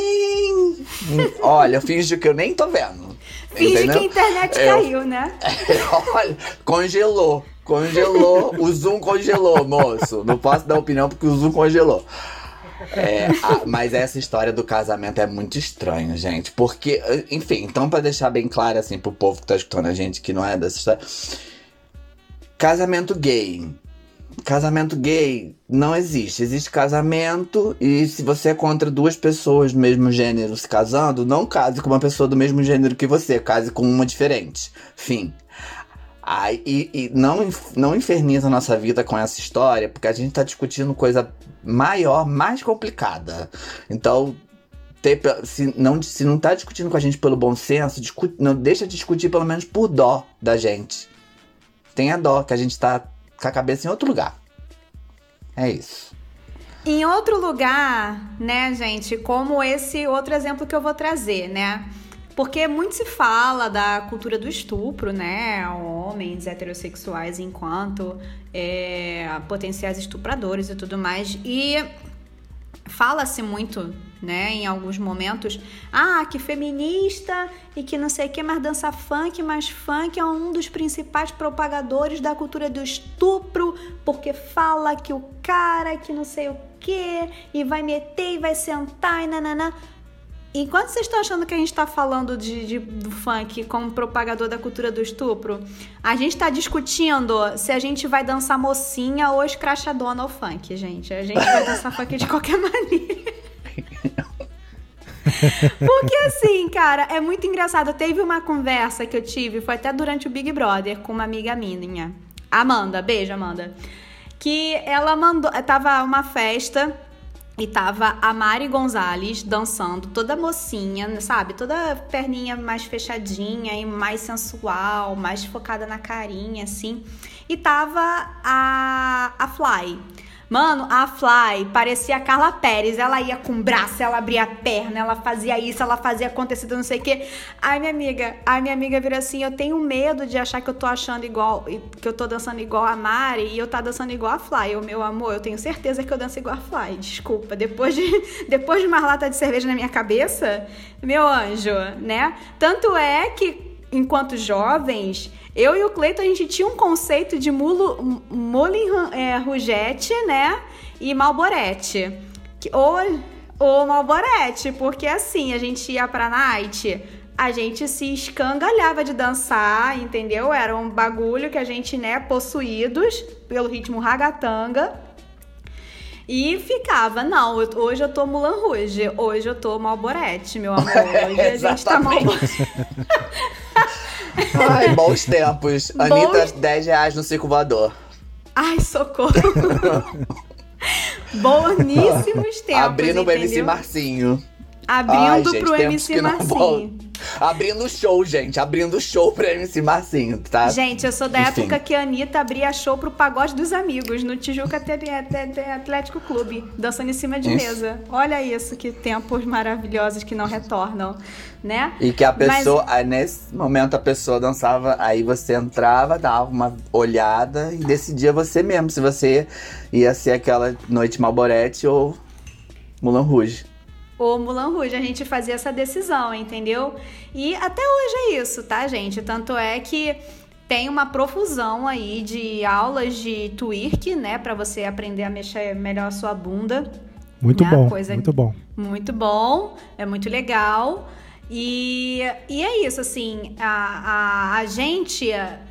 Olha, eu finjo que eu nem tô vendo. Finge entendeu? que a internet Eu- caiu, né? Olha, congelou. Congelou. O Zoom congelou, moço. Não posso dar opinião porque o Zoom congelou. É, a- mas essa história do casamento é muito estranho, gente. Porque, enfim, então pra deixar bem claro assim pro povo que tá escutando a gente que não é dessa história. Casamento gay. Casamento gay não existe. Existe casamento e se você é contra duas pessoas do mesmo gênero se casando, não case com uma pessoa do mesmo gênero que você, case com uma diferente. Fim. E e não, não inferniza a nossa vida com essa história, porque a gente tá discutindo coisa maior, mais complicada. Então, ter se, não, se não tá discutindo com a gente pelo bom senso, discu- não, deixa de discutir pelo menos por dó da gente. Tenha dó, que a gente tá com a cabeça em outro lugar. É isso. Em outro lugar, né, gente, como esse outro exemplo que eu vou trazer, né? Porque muito se fala da cultura do estupro, né? Homens heterossexuais enquanto é, potenciais estupradores e tudo mais. E fala-se muito, né, em alguns momentos, ah, que feminista e que não sei o que, mas dança funk, mas funk é um dos principais propagadores da cultura do estupro, porque fala que o cara que não sei o que, e vai meter e vai sentar e nananã. Enquanto vocês estão achando que a gente está falando de, de- do funk como propagador da cultura do estupro, a gente está discutindo se a gente vai dançar mocinha ou escrachadona ao funk, gente. A gente vai dançar funk de qualquer maneira. Porque assim, cara, é muito engraçado. Teve uma conversa que eu tive, foi até durante o Big Brother, com uma amiga minha. Amanda, beijo, Amanda. Que ela mandou. Tava uma festa e tava a Mari Gonzalez dançando, toda mocinha, sabe? Toda perninha mais fechadinha e mais sensual, mais focada na carinha, assim. E tava a, a Fly. Mano, a Fly parecia a Carla Pérez. Ela ia com o braço, ela abria a perna, ela fazia isso, ela fazia acontecer, não sei o quê. Ai, minha amiga, ai, minha amiga virou assim: eu tenho medo de achar que eu tô achando igual, que eu tô dançando igual a Mari e eu tá dançando igual a Fly. Eu, meu amor, eu tenho certeza que eu danço igual a Fly. Desculpa, depois de, depois de uma lata de cerveja na minha cabeça, meu anjo, né? Tanto é que, enquanto jovens, eu e o Cleiton, a gente tinha um conceito de mulo, Molin é, Rugete, né? E Malborete. Ou, ou Malborete, porque assim, a gente ia pra night, a gente se escangalhava de dançar, entendeu? Era um bagulho que a gente, né, possuídos pelo ritmo ragatanga. E ficava, não, eu- hoje eu tô Mulan Rouge, hoje eu tô Malborete, meu amor. Hoje a gente tá. Malborete. Ai, bons tempos. Bons- Anitta, 10 reais no circo voador. Ai, socorro. Boníssimos tempos, Abrindo MC entendeu? Marcinho. Abrindo Ai, gente, pro MC Marcinho. Abrindo show, gente. Abrindo show pro MC Marcinho, tá? Gente, eu sou da Enfim. época que a Anitta abria show pro Pagode dos Amigos, no Tijuca Atlético Clube, dançando em cima de Isso. mesa. Olha isso, que tempos maravilhosos que não retornam, né? E que a Mas- pessoa, aí nesse momento a pessoa dançava, aí você entrava, dava uma olhada e decidia você mesmo se você ia ser aquela noite Malborete ou Mulan Rouge. Ou Mulan Rouge. A gente fazia essa decisão, entendeu? E até hoje é isso, tá, gente? Tanto é que tem uma profusão aí de aulas de twerk, né, Pra você aprender a mexer melhor a sua bunda. Muito né? bom, Coisa- muito bom. Muito bom, é muito legal. E, e é isso, assim, a, a, a gente,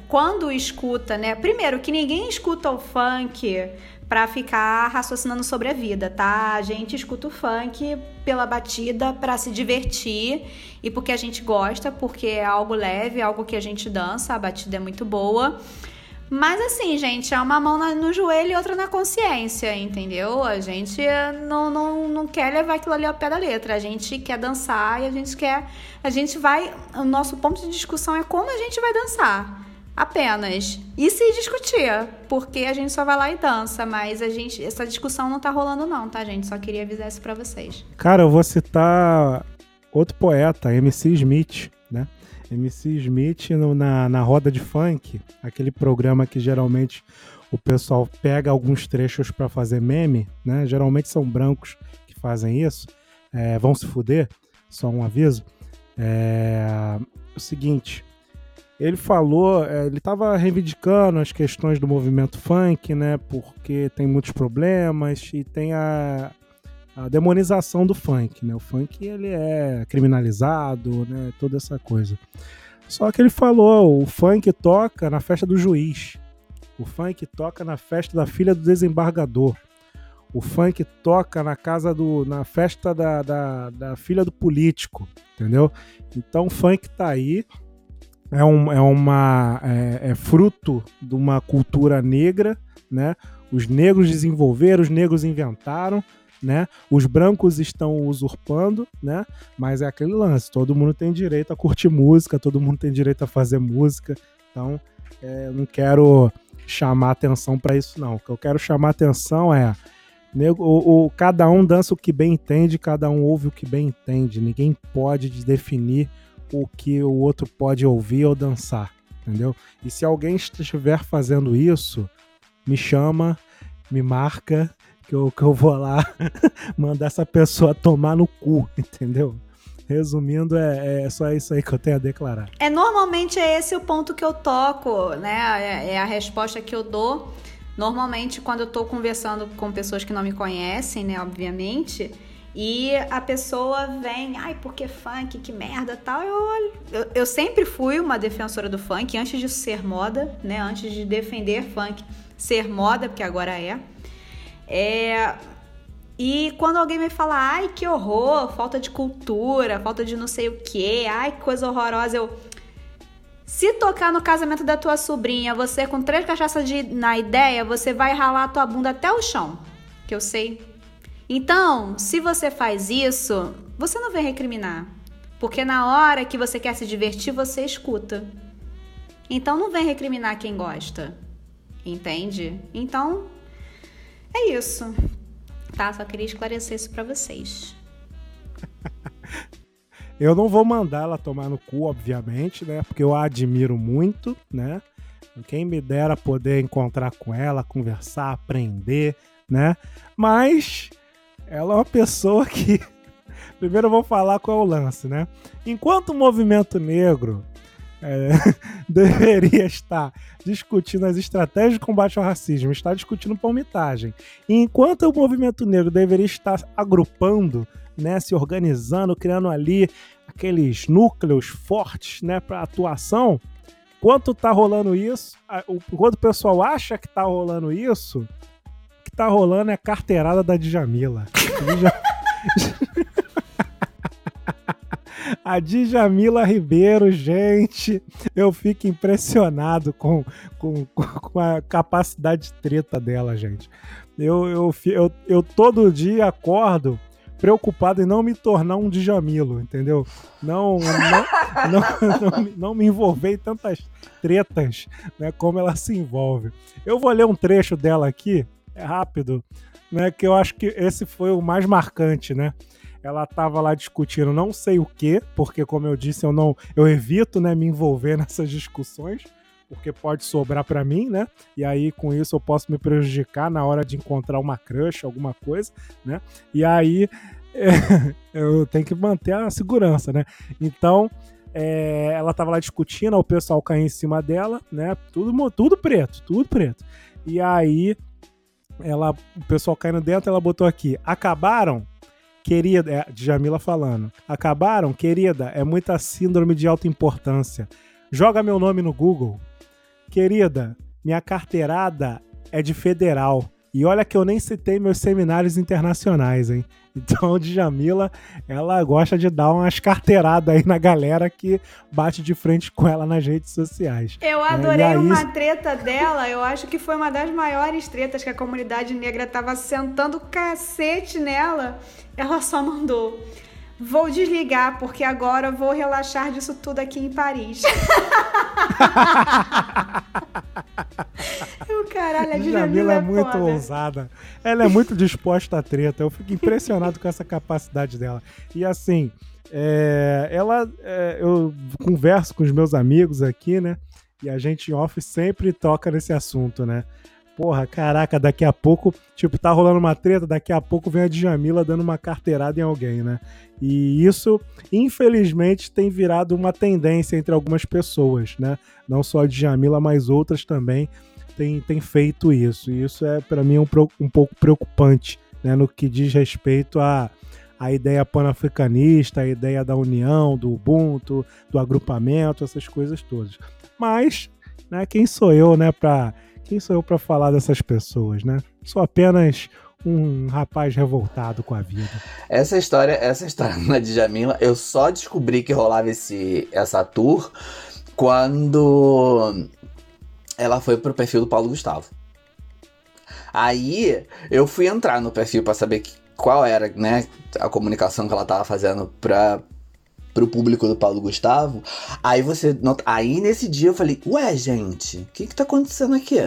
quando escuta, né? Primeiro, que ninguém escuta o funk pra ficar raciocinando sobre a vida, tá? A gente escuta o funk pela batida pra se divertir e porque a gente gosta, porque é algo leve, é algo que a gente dança, a batida é muito boa. Mas assim, gente, é uma mão no joelho e outra na consciência, entendeu? A gente não, não, não quer levar aquilo ali ao pé da letra. A gente quer dançar e a gente quer. A gente vai. O nosso ponto de discussão é como a gente vai dançar. Apenas. E se discutir, porque a gente só vai lá e dança, mas a gente. Essa discussão não tá rolando, não, tá, gente? Só queria avisar isso pra vocês. Cara, eu vou citar outro poeta, MC Smith, né? MC Smith no, na, na roda de funk, aquele programa que geralmente o pessoal pega alguns trechos para fazer meme, né? Geralmente são brancos que fazem isso. É, vão se fuder, só um aviso. É o seguinte, ele falou, é, ele estava reivindicando as questões do movimento funk, né? Porque tem muitos problemas e tem a, a demonização do funk, né? O funk ele é criminalizado, né? Toda essa coisa. Só que ele falou, o funk toca na festa do juiz. O funk toca na festa da filha do desembargador. O funk toca na casa do. na festa da, da, da filha do político, entendeu? Então o funk tá aí. É, um, é uma. É, é fruto de uma cultura negra, né? Os negros desenvolveram, os negros inventaram, né? Os brancos estão usurpando, né? Mas é aquele lance, todo mundo tem direito a curtir música, todo mundo tem direito a fazer música. Então, é, não quero chamar atenção para isso não. O que eu quero chamar atenção é o, o, cada um dança o que bem entende, cada um ouve o que bem entende. Ninguém pode definir o que o outro pode ouvir ou dançar, entendeu? E se alguém estiver fazendo isso, me chama, me marca, que eu, que eu vou lá mandar essa pessoa tomar no cu, entendeu? Resumindo, é, é só isso aí que eu tenho a declarar. É normalmente é esse o ponto que eu toco, né? É, é a resposta que eu dou Normalmente, quando eu tô conversando com pessoas que não me conhecem, né, obviamente, e a pessoa vem, ai, porque funk, que merda tal. Eu, eu, eu, sempre fui uma defensora do funk, antes de ser moda, né? Antes de defender funk ser moda, porque agora é. É. E quando alguém me fala, ai, que horror, falta de cultura, falta de não sei o que, ai, que coisa horrorosa, eu. Se tocar no casamento da tua sobrinha, você com três cachaças de, na ideia, você vai ralar a tua bunda até o chão. Que eu sei. Então, se você faz isso, você não vem recriminar. Porque na hora que você quer se divertir, você escuta. Então não vem recriminar quem gosta. Entende? Então, é isso. Tá? Só queria esclarecer isso para vocês. Eu não vou mandar ela tomar no cu, obviamente, né? Porque eu a admiro muito, né? Quem me dera poder encontrar com ela, conversar, aprender, né? Mas ela é uma pessoa que. Primeiro eu vou falar qual é o lance, né? Enquanto o movimento negro é, deveria estar discutindo as estratégias de combate ao racismo, está discutindo palmitagem. Enquanto o movimento negro deveria estar agrupando, né, se organizando, criando ali aqueles núcleos fortes, né, para atuação. Enquanto tá rolando isso, quando o pessoal acha que tá rolando isso, tá rolando é a carteirada da Djamila. A Djamila Ribeiro, gente, eu fico impressionado com, com, com a capacidade de treta dela, gente. Eu, eu, eu, eu todo dia acordo preocupado em não me tornar um Djamilo, entendeu? Não, não, não, não, não, me envolver em tantas tretas, né, como ela se envolve. Eu vou ler um trecho dela aqui, é rápido, né, que eu acho que esse foi o mais marcante, né? Ela estava lá discutindo não sei o que, porque como eu disse, eu não, eu evito, né, me envolver nessas discussões porque pode sobrar para mim, né? E aí com isso eu posso me prejudicar na hora de encontrar uma crush, alguma coisa, né? E aí é, eu tenho que manter a segurança, né? Então é, ela tava lá discutindo, o pessoal caiu em cima dela, né? Tudo, tudo preto, tudo preto. E aí ela, o pessoal caindo dentro, ela botou aqui: acabaram? Querida, é, Jamila falando, acabaram? Querida, é muita síndrome de alta importância. Joga meu nome no Google, Querida, minha carteirada é de federal. E olha que eu nem citei meus seminários internacionais, hein? Então, Djamila, ela gosta de dar umas carteiradas aí na galera que bate de frente com ela nas redes sociais. Eu né? adorei aí... uma treta dela, eu acho que foi uma das maiores tretas que a comunidade negra tava sentando cacete nela. Ela só mandou. Vou desligar, porque agora vou relaxar disso tudo aqui em Paris. o caralho, a Jamila é, é muito foda. ousada. Ela é muito disposta a treta. Eu fico impressionado com essa capacidade dela. E assim, É, ela, é, eu converso com os meus amigos aqui, né? E a gente em off sempre toca nesse assunto, né? Porra, caraca, daqui a pouco, tipo, tá rolando uma treta, daqui a pouco vem a Djamila dando uma carteirada em alguém, né? E isso, infelizmente, tem virado uma tendência entre algumas pessoas, né? Não só a Djamila, mas outras também têm feito isso. E isso é, para mim, um, um pouco preocupante, né? No que diz respeito a a ideia panafricanista, a ideia da união, do Ubuntu, do agrupamento, essas coisas todas. Mas, né, quem sou eu, né, para quem sou eu para falar dessas pessoas, né? Sou apenas um rapaz revoltado com a vida. Essa história, essa história da Djamila, eu só descobri que rolava esse, essa tour quando ela foi pro perfil do Paulo Gustavo. Aí eu fui entrar no perfil para saber que, qual era, né, a comunicação que ela tava fazendo pra, pro público do Paulo Gustavo. Aí você nota, aí nesse dia eu falei, ué, gente, o que que tá acontecendo aqui?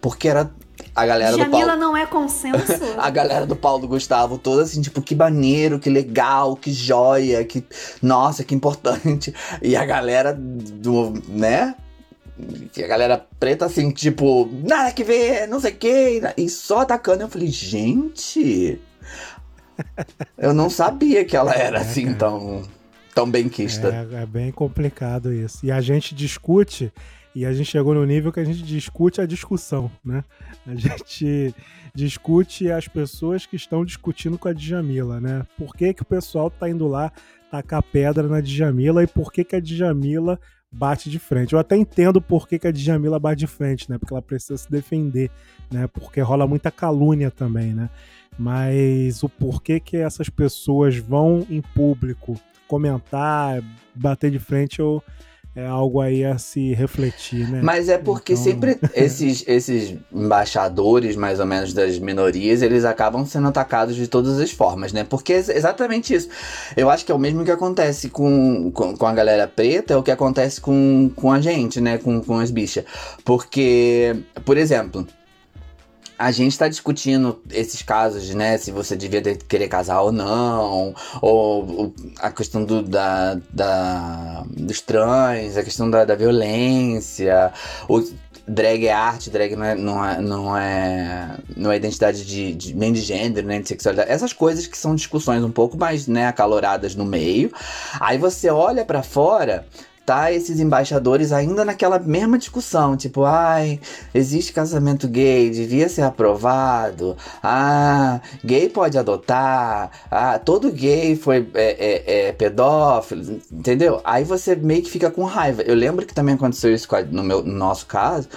Porque era a galera Jamila do Paulo. não é consenso? a galera do Paulo Gustavo, toda assim, tipo, que maneiro, que legal, que joia, que. Nossa, que importante. E a galera do. né? A galera preta, assim, tipo, nada que ver, não sei o quê. E só atacando. Eu falei, gente. Eu não sabia que ela era assim tão tão benquista. É, é bem complicado isso. E a gente discute, e a gente chegou no nível que a gente discute a discussão, né? A gente discute as pessoas que estão discutindo com a Djamila, né? Por que, que o pessoal tá indo lá tacar pedra na Djamila e por que, que a Djamila bate de frente. Eu até entendo por que, que a Djamila bate de frente, né? Porque ela precisa se defender, né? Porque rola muita calúnia também, né? Mas o porquê que essas pessoas vão em público comentar, bater de frente, eu, é algo aí a se refletir, né? Mas é porque então... sempre esses, esses embaixadores, mais ou menos, das minorias, eles acabam sendo atacados de todas as formas, né? Porque é exatamente isso. Eu acho que é o mesmo que acontece com, com, com a galera preta, é o que acontece com, com a gente, né? Com, com as bichas. Porque, por exemplo a gente está discutindo esses casos, né? Se você devia querer casar ou não, ou, a questão do, da, da, dos trans, a questão da, da violência, o, drag é arte, drag não é, não é, não é, não é identidade de, de, nem de gênero, nem de sexualidade. Essas coisas que são discussões um pouco mais né, acaloradas no meio. Aí você olha para fora tá esses embaixadores ainda naquela mesma discussão, tipo, ai, existe casamento gay, devia ser aprovado, ah, gay pode adotar, ah, todo gay foi é, é, é pedófilo, entendeu? Aí você meio que fica com raiva. Eu lembro que também aconteceu isso no, meu, no nosso caso,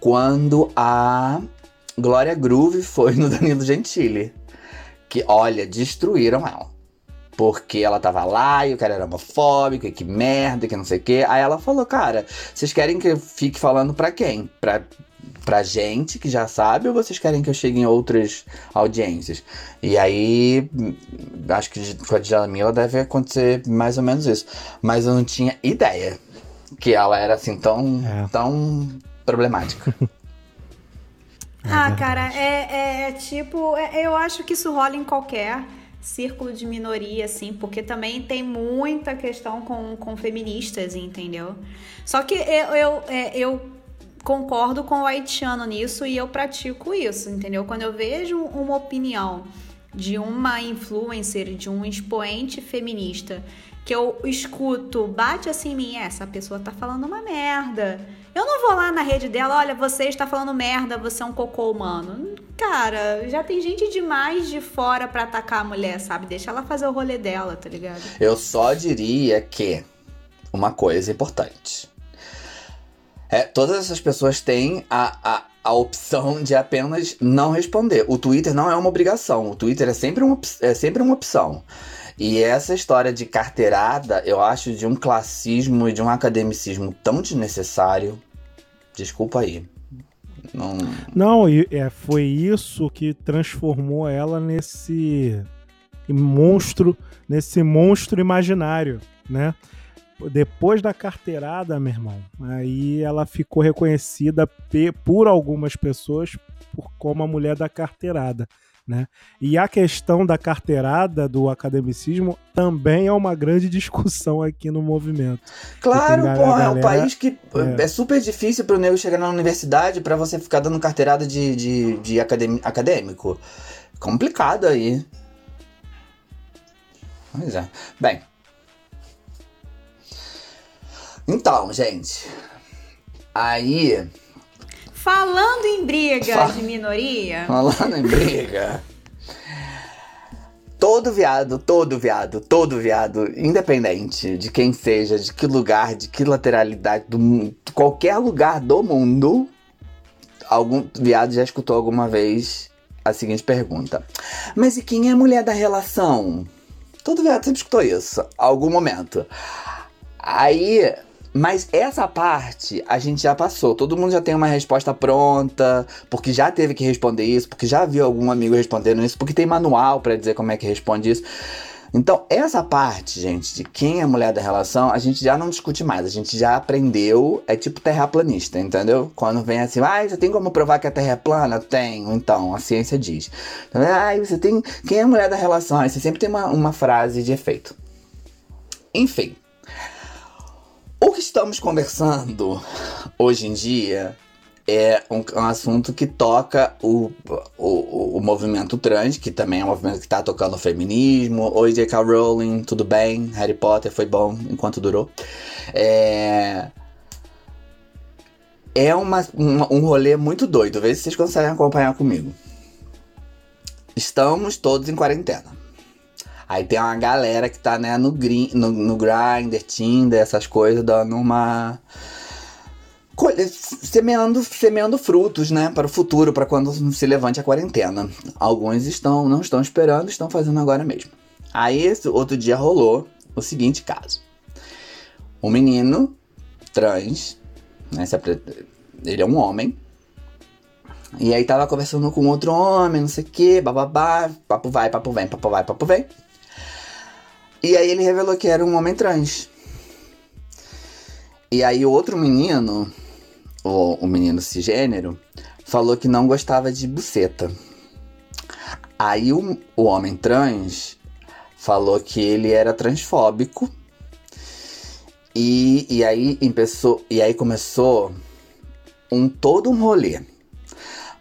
quando a Glória Groove foi no Danilo Gentili. Que, olha, destruíram ela porque ela tava lá e o cara era homofóbico, e que merda, que não sei o quê. Aí ela falou, cara, vocês querem que eu fique falando pra quem? Pra, pra gente que já sabe ou vocês querem que eu chegue em outras audiências? E aí, acho que com a Djamila deve acontecer mais ou menos isso. Mas eu não tinha ideia que ela era assim tão, é. tão problemática. ah, cara, é, é tipo, é, eu acho que isso rola em qualquer círculo de minoria, assim, porque também tem muita questão com, com feministas, entendeu? Só que eu, eu, é, eu concordo com o haitiano nisso e eu pratico isso, entendeu? Quando eu vejo uma opinião de uma influencer, de um expoente feminista, que eu escuto, bate assim em mim, essa pessoa tá falando uma merda eu não vou lá na rede dela, olha, você está falando merda, você é um cocô humano. Cara, já tem gente demais de fora para atacar a mulher, sabe? Deixa ela fazer o rolê dela, tá ligado? Eu só diria que uma coisa importante. É, todas essas pessoas têm a, a, a opção de apenas não responder. O Twitter não é uma obrigação. O Twitter é sempre uma, é sempre uma opção. E essa história de carteirada, eu acho de um classismo e de um academicismo tão desnecessário. Desculpa aí. Não, Não é, foi isso que transformou ela nesse monstro, nesse monstro imaginário, né? Depois da carteirada, meu irmão, aí ela ficou reconhecida por algumas pessoas como a mulher da carteirada Né? E a questão da carteirada do academicismo também é uma grande discussão aqui no movimento. Claro, tem pô, é um galera- país que é. é, super difícil pro nego chegar na universidade pra você ficar dando carteirada de, de, de acadêmico. Complicado aí. Pois é. Bem. Então, gente. Aí, Falando em briga de minoria, falando em briga. Todo viado, todo viado, todo viado, independente de quem seja, de que lugar, de que lateralidade, do mundo, qualquer lugar do mundo, algum viado já escutou alguma vez a seguinte pergunta: Mas e quem é a mulher da relação? Todo viado sempre escutou isso, algum momento. Aí, mas essa parte a gente já passou. Todo mundo já tem uma resposta pronta, porque já teve que responder isso, porque já viu algum amigo respondendo isso, porque tem manual pra dizer como é que responde isso. Então, essa parte, gente, de quem é mulher da relação, a gente já não discute mais. A gente já aprendeu. É tipo terraplanista, entendeu? Quando vem assim, ah, você tem como provar que a Terra é plana? Tenho. Então, a ciência diz. Então, ah, você tem. Quem é mulher da relação? Aí você sempre tem uma, uma frase de efeito. Enfim. O que estamos conversando hoje em dia é um, um assunto que toca o, o, o movimento trans, que também é um movimento que está tocando o feminismo. Oi, J.K. Rowling, tudo bem? Harry Potter foi bom enquanto durou. É, é uma, uma- um rolê muito doido. Vê se vocês conseguem acompanhar comigo. Estamos todos em quarentena. Aí tem uma galera que tá, né, no, grin, no, no Grindr, Tinder, essas coisas, dando uma. Semeando, semeando frutos, né, para o futuro, para quando se levante a quarentena. Alguns estão, não estão esperando, estão fazendo agora mesmo. Aí, outro dia rolou o seguinte caso: um menino trans, né, ele é um homem, e aí tava conversando com outro homem, não sei o que, bababá, papo vai, papo vem, papo vai, papo vem. E aí ele revelou que era um homem trans. E aí o outro menino, o, o menino cisgênero, falou que não gostava de buceta. Aí o, o homem trans falou que ele era transfóbico. E, e, aí, empeçou, e aí começou um todo um rolê.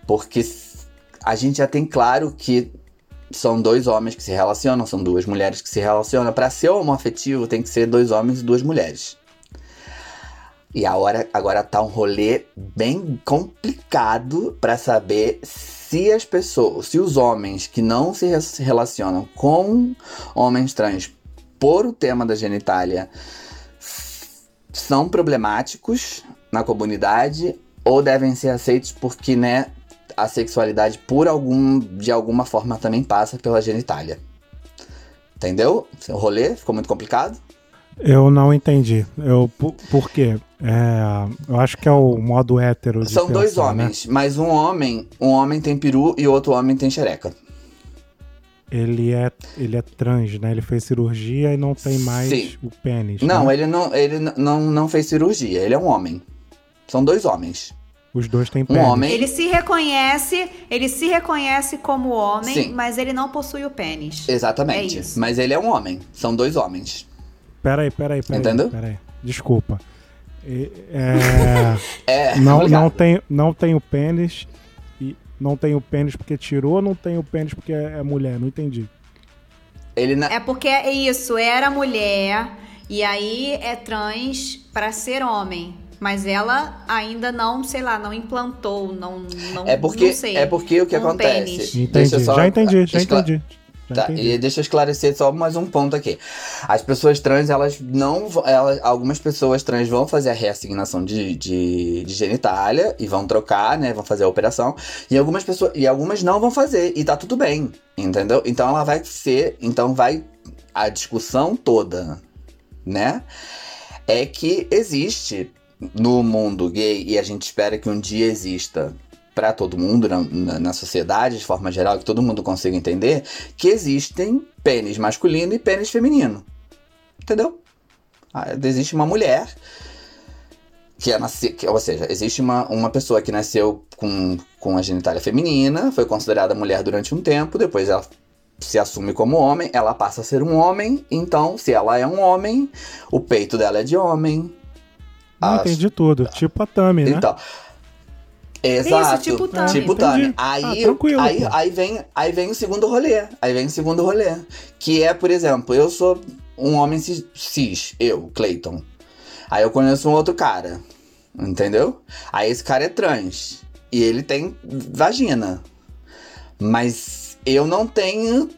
Porque a gente já tem claro que são dois homens que se relacionam, são duas mulheres que se relacionam. Para ser homoafetivo, tem que ser dois homens e duas mulheres. E a hora, agora tá um rolê bem complicado para saber se as pessoas, se os homens que não se re- se relacionam com homens trans por o tema da genitália são problemáticos na comunidade ou devem ser aceitos porque, né, a sexualidade por algum de alguma forma também passa pela genitália. Entendeu? O rolê ficou muito complicado? Eu não entendi. Eu, por, por quê? É, eu acho que é o modo hétero São dois pensar, né? homens, mas um homem, um homem tem peru e outro homem tem xereca. Ele é, ele é trans, né? Ele fez cirurgia e não tem mais Sim. o pênis. Não, né? ele não, ele não, não fez cirurgia, ele é um homem. São dois homens. Os dois têm Um pênis. homem. ele se reconhece, ele se reconhece como homem, Sim. mas ele não possui o pênis. Exatamente. É. Mas ele é um homem. São dois homens. Peraí, peraí, peraí. Entendeu? Peraí. Desculpa. E- é, É. não, obrigado. não, tem, não tem o pênis. E não tem o pênis porque tirou, não tem o pênis porque é é mulher. Não entendi. Ele na... É porque é isso, era mulher e aí é trans para ser homem. Mas ela ainda não, sei lá, não implantou, não, não, É porque, não sei. é porque o que um acontece. Entendi. Só Já entendi, já escla- entendi. Tá, e deixa eu esclarecer só mais um ponto aqui. As pessoas trans, elas não. vão- Elas, algumas pessoas trans vão fazer a reassignação de, de, de genitália e vão trocar, né? Vão fazer a operação. E algumas pessoas. E algumas não vão fazer. E tá tudo bem. Entendeu? Então ela vai ser. Então vai. A discussão toda, né? É que existe no mundo gay, e a gente espera que um dia exista para todo mundo, na, na, na sociedade, de forma geral, que todo mundo consiga entender, que existem pênis masculino e pênis feminino. Entendeu? Ah, Existe uma mulher que é nasce, que, ou seja, existe uma, uma pessoa que nasceu com, com a genitália feminina, foi considerada mulher durante um tempo, depois ela se assume como homem, ela passa a ser um homem, então, se ela é um homem, o peito dela é de homem. Não As- entendi tudo. Tipo a Tami, né? Então. Exato. tipo Tami. Tipo. Tami. Ah, Aí, aí, aí, vem, aí vem o segundo rolê. Aí vem o segundo rolê. Que é, por exemplo, eu sou um homem cis, cis, eu, Clayton. Aí eu conheço um outro cara. Entendeu? Aí esse cara é trans. E ele tem vagina. Mas eu não tenho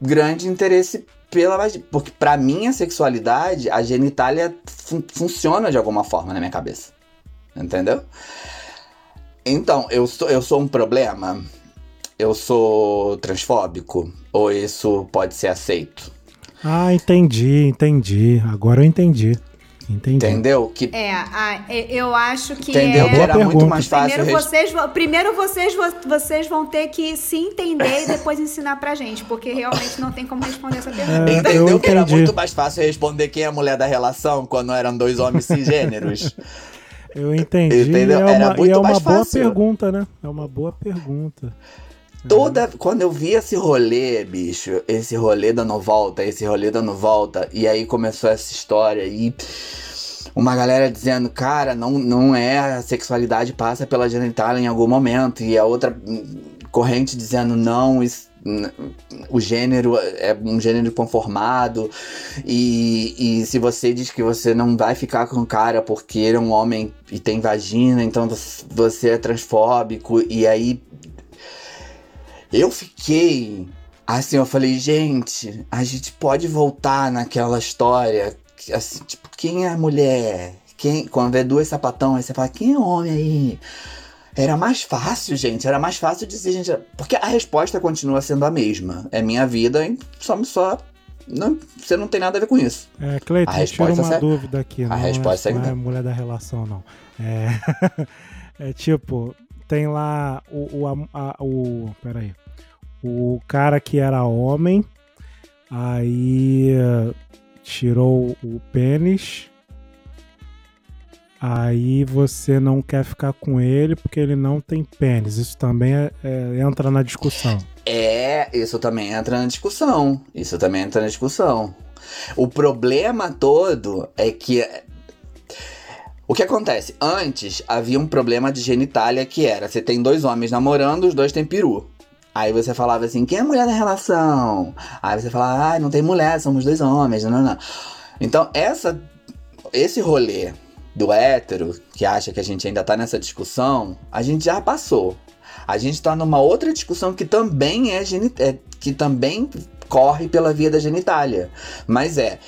grande interesse pela. Porque pra mim a sexualidade, a genitália fun- funciona de alguma forma na minha cabeça. Entendeu? Então, eu sou, eu sou um problema? Eu sou transfóbico? Ou isso pode ser aceito? Ah, entendi, entendi. Agora eu entendi. Entendi. Entendeu? Que, É, a- e- eu acho que entendeu? é... Era muito pergunta. mais fácil. Primeiro vocês, vão- primeiro vocês, vo- vocês vão ter que se entender e depois ensinar pra gente, porque realmente não tem como responder essa pergunta. É, Entendeu eu que era muito mais fácil responder quem é a mulher da relação quando eram dois homens cisgêneros? Eu entendi. Entendeu? E é Era uma, muito e é uma mais boa fácil. pergunta, né? É uma boa pergunta. Toda. Quando eu vi esse rolê, bicho, esse rolê dando volta, esse rolê dando volta, e aí começou essa história e. Uma galera dizendo, cara, não, não é a sexualidade passa pela genitália em algum momento, e a outra corrente dizendo, não, isso- o gênero é um gênero conformado, e, e se você diz que você não vai ficar com o cara porque ele é um homem e tem vagina, então você é transfóbico, e aí eu fiquei assim, eu falei, gente, a gente pode voltar naquela história, assim, tipo, quem é a mulher? Quem, quando vê duas sapatão, aí você fala, quem é homem aí? Era mais fácil, gente, era mais fácil dizer, gente, porque a resposta continua sendo a mesma. É minha vida, hein? só só não, você não tem nada a ver com isso. É, Cleiton, A tira resposta uma é- dúvida aqui. não resposta é, é não é mulher da relação, não. É, é tipo, tem lá o, o, a- a- o. Peraí. O cara que era homem, aí eh, tirou o pênis. Aí você não quer ficar com ele porque ele não tem pênis. Isso também é- é- entra na discussão. É, isso também entra na discussão. Isso também entra na discussão. O problema todo é que. O que acontece? Antes havia um problema de genitália que era: você tem dois homens namorando, os dois têm peru. Aí você falava assim: quem é a mulher da relação? Aí você falava: ah, não tem mulher, somos dois homens. Não, não, não. Então, essa, esse rolê do hétero, que acha que a gente ainda tá nessa discussão, a gente já passou. A gente tá numa outra discussão que também é, é que também corre pela via da genitália. Mas é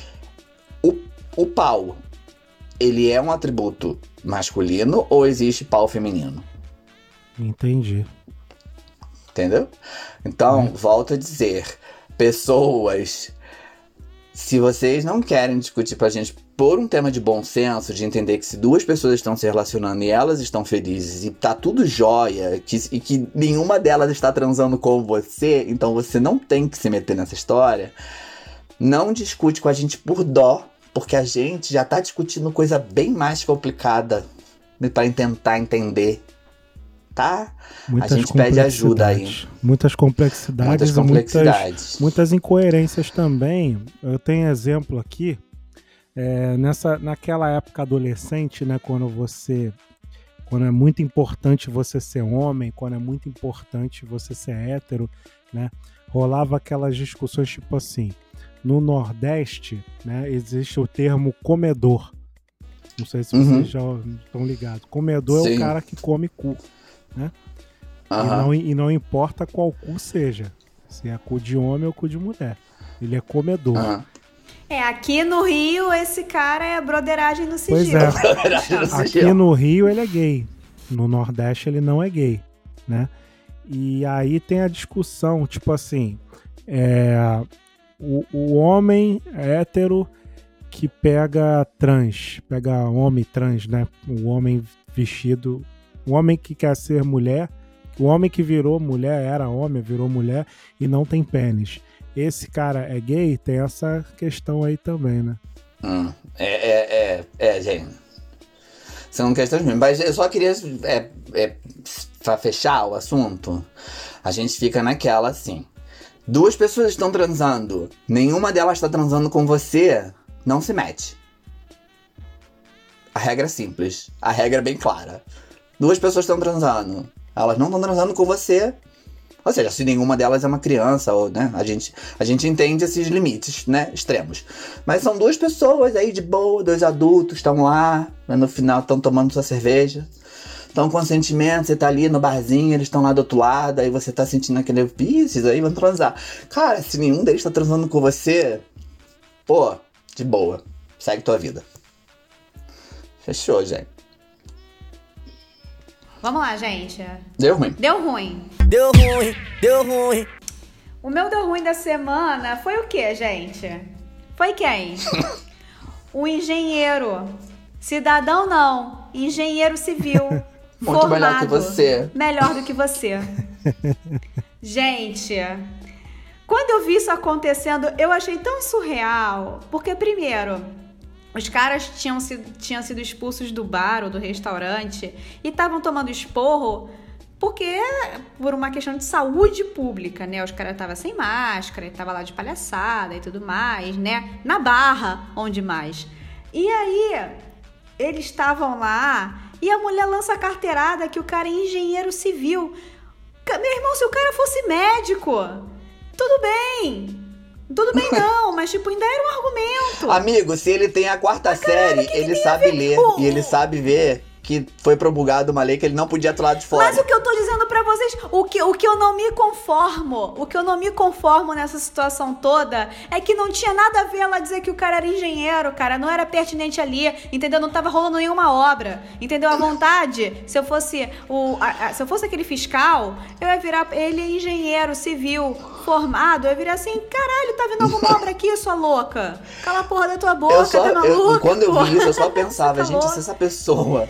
o, o pau, ele é um atributo masculino ou existe pau feminino? Entendi. Entendeu? Então, volto a dizer, pessoas, se vocês não querem discutir pra gente por um tema de bom senso, de entender que se duas pessoas estão se relacionando e elas estão felizes e tá tudo jóia, que, e que nenhuma delas está transando com você, então você não tem que se meter nessa história, não discute com a gente por dó, porque a gente já tá discutindo coisa bem mais complicada para tentar entender. Tá? Muitas gente pede ajuda aí. complexidades. Muitas complexidades Muitas e muitas, complexidades. muitas incoerências também. Eu tenho exemplo aqui. é, nessa, naquela época adolescente, né, quando você. Quando é muito importante você ser homem, quando é muito importante você ser hétero, né? Rolava aquelas discussões tipo assim. No Nordeste, né, existe o termo comedor. Não sei se Uhum. vocês já estão ligados. Comedor é Sim. o cara que come cu. E, Aham. não, e não importa qual cu seja. Se é cu de homem ou cu de mulher. Ele é comedor. É, aqui no Rio, esse cara é broderagem no Pois sigilo. é. Aqui no Rio ele é gay. No Nordeste ele não é gay, né? E aí tem a discussão, tipo assim, é, o, o homem hétero que pega trans, pega homem trans, né? O homem vestido, o homem que quer ser mulher, o homem que virou mulher, era homem, virou mulher e não tem pênis. Esse cara é gay? Tem essa questão aí também, né? Hum, É, é, é, é, gente. São questões mesmo. Mas eu só queria, é, é, pra fechar o assunto, a gente fica naquela assim. Duas pessoas estão transando, nenhuma delas está transando com você, não se mete. A regra é simples, a regra é bem clara. Duas pessoas estão transando, elas não estão transando com você, ou seja, se nenhuma delas é uma criança, ou, né, a gente, a gente entende esses limites, né, extremos. Mas são duas pessoas aí de boa, dois adultos, estão lá, mas no final estão tomando sua cerveja. Estão com sentimento, você tá ali no barzinho, eles estão lá do outro lado, aí você tá sentindo aquele pisces, aí vão transar. Cara, se nenhum deles tá transando com você, pô, de boa. Segue tua vida. Fechou, gente. Vamos lá, gente. Deu ruim. Deu ruim. Deu ruim, deu ruim. O meu deu ruim da semana foi o quê, gente? Foi quem? o engenheiro. Cidadão não, engenheiro civil. Muito melhor que formado. você. Melhor do que você. Gente, quando eu vi isso acontecendo, eu achei tão surreal. Porque, primeiro, os caras tinham sido, tinham sido expulsos do bar ou do restaurante e estavam tomando esporro porque por uma questão de saúde pública, né? Os caras estavam sem máscara, estavam lá de palhaçada e tudo mais, né? Na barra, onde mais. E aí, eles estavam lá e a mulher lança a carteirada que o cara é engenheiro civil. Meu irmão, se o cara fosse médico, tudo bem. Tudo bem não, mas tipo, ainda era um argumento. Amigo, se ele tem a quarta série, que ele sabe ler e ele sabe ver que foi promulgada uma lei que ele não podia atuar de fora. Mas o que eu tô dizendo pra vocês, o que, o que eu não me conformo, o que eu não me conformo nessa situação toda é que não tinha nada a ver ela dizer que o cara era engenheiro, cara, não era pertinente ali, entendeu? Não tava rolando nenhuma obra, entendeu? A vontade, se eu fosse o, a- a- se eu fosse aquele fiscal, eu ia virar ele é engenheiro civil formado, eu virar assim, caralho, tá vendo alguma obra aqui, sua louca? Cala a porra da tua boca, eu só, tá eu- maluca? quando eu vi isso, eu só pensava, Tá gente, louca? se essa pessoa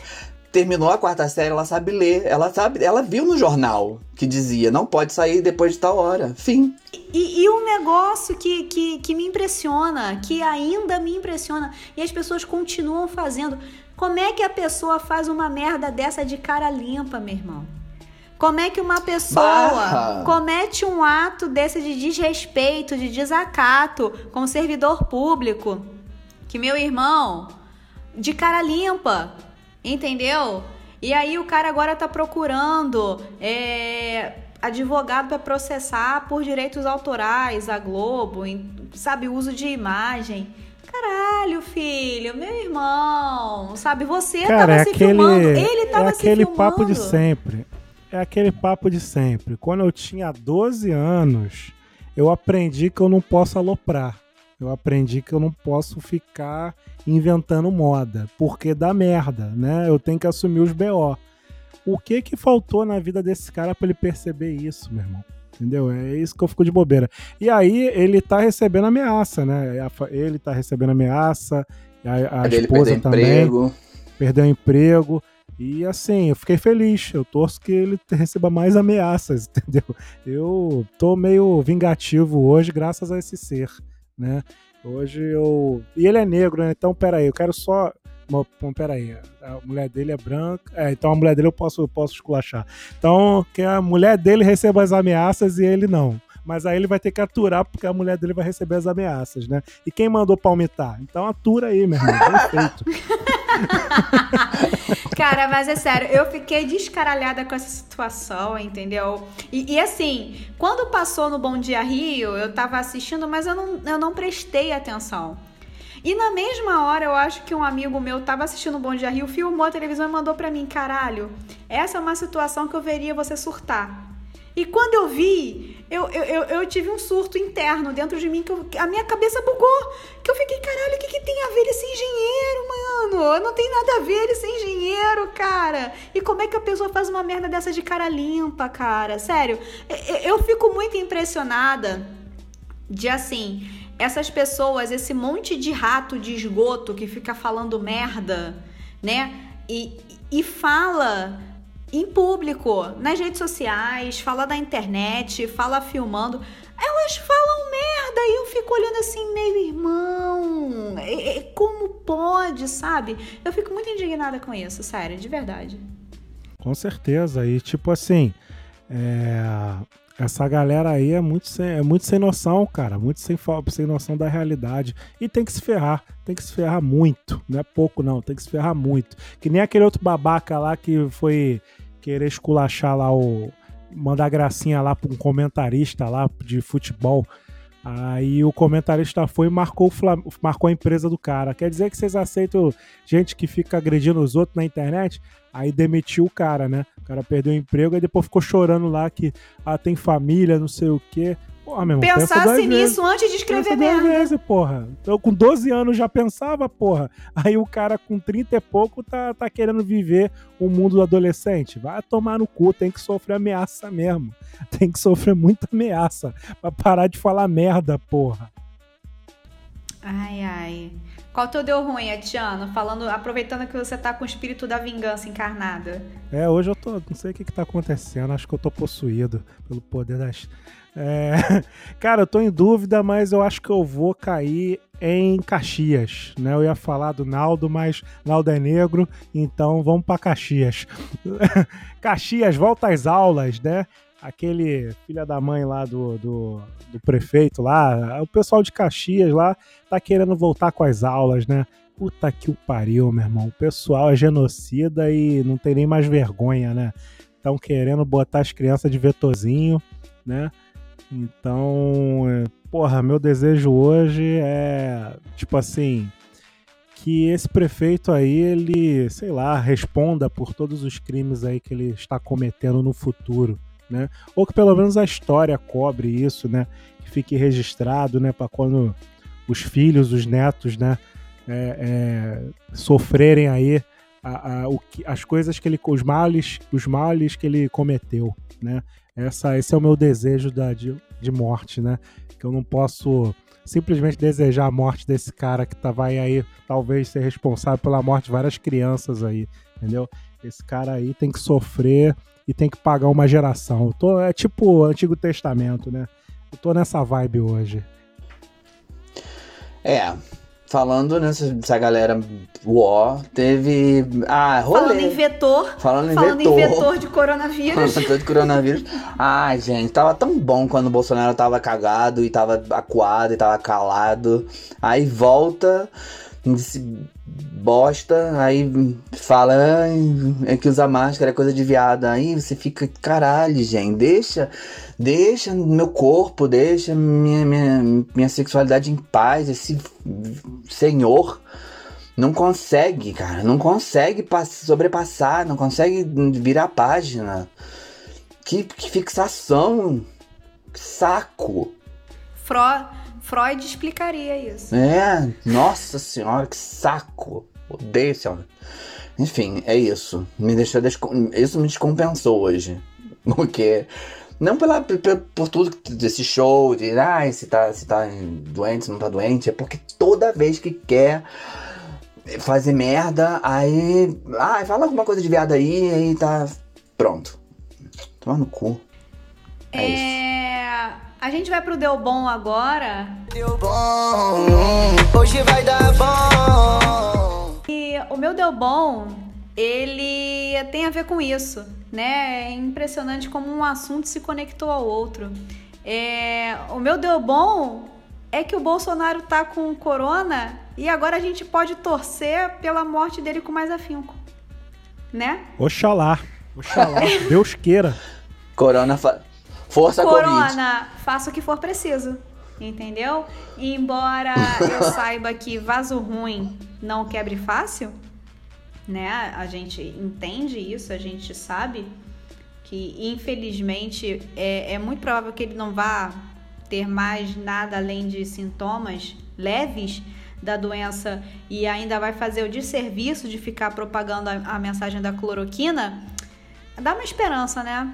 terminou a quarta série, ela sabe ler, ela sabe, ela viu no jornal que dizia, não pode sair depois de tal hora. Fim. E, e um negócio que, que, que me impressiona, que ainda me impressiona, e as pessoas continuam fazendo. Como é que a pessoa faz uma merda dessa de cara limpa, meu irmão? Como é que uma pessoa Barra. comete um ato desse de desrespeito, de desacato com o servidor público? Que meu irmão, de cara limpa, entendeu? E aí o cara agora tá procurando é, advogado para processar por direitos autorais a Globo, em- sabe, uso de imagem. Caralho, filho, meu irmão, sabe, você Cara, tava é se aquele, filmando, ele tava é se aquele filmando. papo de sempre. É aquele papo de sempre. Quando eu tinha 12 anos, eu aprendi que eu não posso aloprar. Eu aprendi que eu não posso ficar inventando moda, porque dá merda, né? Eu tenho que assumir os BO. O que que faltou na vida desse cara pra ele perceber isso, meu irmão? Entendeu? É isso que eu fico de bobeira. E aí ele tá recebendo ameaça, né? Ele tá recebendo ameaça, a, a Ele esposa perdeu também emprego. perdeu o emprego. E assim, eu fiquei feliz. Eu torço que ele receba mais ameaças, entendeu? Eu tô meio vingativo hoje, graças a esse ser, né? Hoje eu. E ele é negro, né? Então, peraí, eu quero só. Bom, peraí, a mulher dele é branca. É, então a mulher dele eu posso, eu posso esculachar. Então, que a mulher dele receba as ameaças e ele não. Mas aí ele vai ter que aturar porque a mulher dele vai receber as ameaças, né? E quem mandou palmitar? Então atura aí, meu irmão. Bem feito. Cara, mas é sério, eu fiquei descaralhada com essa situação, entendeu? E, e assim, quando passou no Bom Dia Rio, eu tava assistindo, mas eu não, eu não prestei atenção. E na mesma hora, eu acho que um amigo meu tava assistindo o Bom Dia Rio, filmou a televisão e mandou pra mim, caralho, essa é uma situação que eu veria você surtar. E quando eu vi, eu, eu, eu, tive um surto interno dentro de mim, que eu- a minha cabeça bugou. Que eu fiquei, caralho, o que, que tem a ver ele ser engenheiro, mano? Não tem nada a ver ele ser engenheiro, cara. E como é que a pessoa faz uma merda dessa de cara limpa, cara? Sério, eu, eu fico muito impressionada de assim, essas pessoas, esse monte de rato de esgoto que fica falando merda, né? E, e fala em público, nas redes sociais, fala na internet, fala filmando. Elas falam merda daí eu fico olhando assim, meu irmão, é, é, como pode, sabe? Eu fico muito indignada com isso, sério, de verdade. Com certeza. E tipo assim, é, essa galera aí é muito, sem, é muito sem noção, cara. Muito sem, sem noção da realidade. E tem que se ferrar. Tem que se ferrar muito. Não é pouco, não. Tem que se ferrar muito. Que nem aquele outro babaca lá que foi querer esculachar lá o. Mandar gracinha lá pra um comentarista lá de futebol. Aí o comentarista foi e marcou, marcou a empresa do cara. Quer dizer que vocês aceitam gente que fica agredindo os outros na internet? Aí demitiu o cara, né? O cara perdeu o emprego e depois ficou chorando lá que ah, tem família, não sei o quê. Porra, meu irmão, Pensasse nisso antes de escrever pensa merda. Vezes, porra. Eu com 12 anos já pensava, porra. Aí o cara com 30 e pouco tá, tá querendo viver o mundo do adolescente. Vai tomar no cu, tem que sofrer ameaça mesmo. Tem que sofrer muita ameaça pra parar de falar merda, porra. Ai, ai. Qual teu deu ruim, Etiano? Falando, aproveitando que você tá com o espírito da vingança encarnada. É, hoje eu tô. Não sei o que, que tá acontecendo. Acho que eu tô possuído pelo poder das. É, cara, eu tô em dúvida, mas eu acho que eu vou cair em Caxias, né? Eu ia falar do Naldo, mas Naldo é negro, então vamos para Caxias. Caxias, volta às aulas, né? Aquele filha da mãe lá do, do, do, prefeito lá, o pessoal de Caxias lá tá querendo voltar com as aulas, né? Puta que o pariu, meu irmão. O pessoal é genocida e não tem nem mais vergonha, né? Estão querendo botar as crianças de vetozinho, né? Então, porra, meu desejo hoje é, tipo assim, que esse prefeito aí, ele, sei lá, responda por todos os crimes aí que ele está cometendo no futuro né? Ou que pelo menos a história cobre isso, né? Que fique registrado, né? Para quando os filhos, os netos, né? É, é, sofrerem aí a, a, o que, as coisas que ele, os males, os males que ele cometeu, né? Essa, esse é o meu desejo da, de, de morte, né? Que eu não posso simplesmente desejar a morte desse cara que tá, vai aí talvez ser responsável pela morte de várias crianças aí, entendeu? Esse cara aí tem que sofrer e tem que pagar uma geração. Tô, é tipo Antigo Testamento, né? Eu tô nessa vibe hoje. É, falando nessa galera War, teve. Ah, rolê. Falando em vetor. Falando em falando vetor. em vetor de coronavírus. Falando em vetor de coronavírus. Ai, gente, tava tão bom quando o Bolsonaro tava cagado e tava acuado e tava calado. Aí volta bosta, aí fala é que usar máscara é coisa de viado. Aí você fica, caralho, gente, deixa, deixa meu corpo, deixa minha, minha, minha sexualidade em paz. Esse senhor não consegue, cara, não consegue sobrepassar, não consegue virar página. Que, que fixação, saco. Fro Freud explicaria isso. É, nossa senhora, que saco. Odeio esse homem. Enfim, é isso. Me deixou descom... Isso me descompensou hoje. Porque. Não pela, por, por tudo desse show, de ah, se tá, se tá doente, se não tá doente, é porque toda vez que quer fazer merda, aí. Ah, fala alguma coisa de viado aí, aí tá. Pronto. Toma no cu. É, é isso. A gente vai pro Deu Bom agora. Deu bom, hoje vai dar bom. E o meu Deu Bom, ele tem a ver com isso, né? É impressionante como um assunto se conectou ao outro. É, o meu Deu Bom é que o Bolsonaro tá com corona e agora a gente pode torcer pela morte dele com mais afinco, né? Oxalá, oxalá, Deus queira. Corona, fa Força Corona, COVID. faça o que for preciso. Entendeu? E embora eu saiba que vaso ruim não quebre fácil, né? A gente entende isso, a gente sabe que infelizmente é, é muito provável que ele não vá ter mais nada além de sintomas leves da doença e ainda vai fazer o desserviço de ficar propagando a, a mensagem da cloroquina, dá uma esperança, né?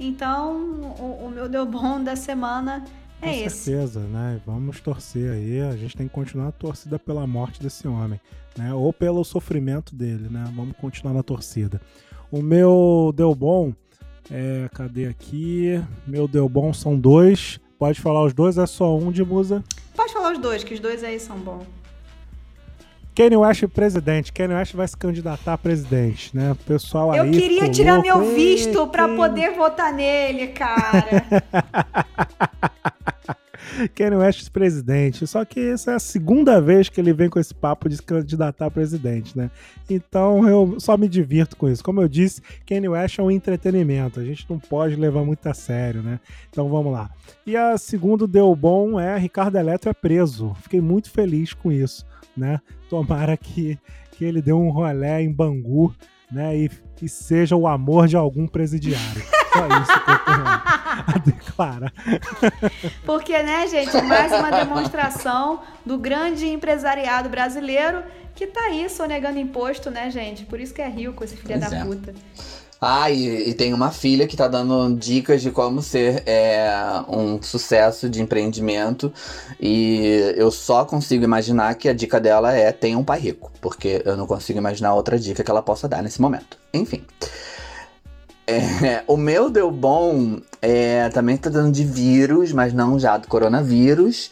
Então, o, o meu deu bom da semana é Com esse. certeza, né? Vamos torcer aí. A gente tem que continuar a torcida pela morte desse homem, né? Ou pelo sofrimento dele, né? Vamos continuar na torcida. O meu deu bom, é, cadê aqui? Meu deu bom são dois. Pode falar os dois, é só um de musa. Pode falar os dois, que os dois aí são bons. Kanye West presidente. Kanye West vai se candidatar a presidente, né? O pessoal aí. Eu queria tirar louco. meu visto Kanye- poder votar nele, cara. Kanye West presidente. Só que essa é a segunda vez que ele vem com esse papo de se candidatar a presidente, né? Então eu só me divirto com isso. Como eu disse, Kanye West é um entretenimento. A gente não pode levar muito a sério, né? Então vamos lá. E a segunda deu bom é Ricardo Eletro é preso. Fiquei muito feliz com isso, né? Tomara que, que ele dê um rolé em Bangu, né? E, e seja o amor de algum presidiário. Só isso que eu tenho a declarar. Porque, né, gente, mais uma demonstração do grande empresariado brasileiro que tá aí sonegando imposto, né, gente? Por isso que é rico esse filho Pois da é. puta. Ah, e, e tem uma filha que tá dando dicas de como ser é, um sucesso de empreendimento. E eu só consigo imaginar que a dica dela é tenha um pai rico. Porque eu não consigo imaginar outra dica que ela possa dar nesse momento. Enfim. É, o meu deu bom é, também tá dando de vírus, mas não já do coronavírus.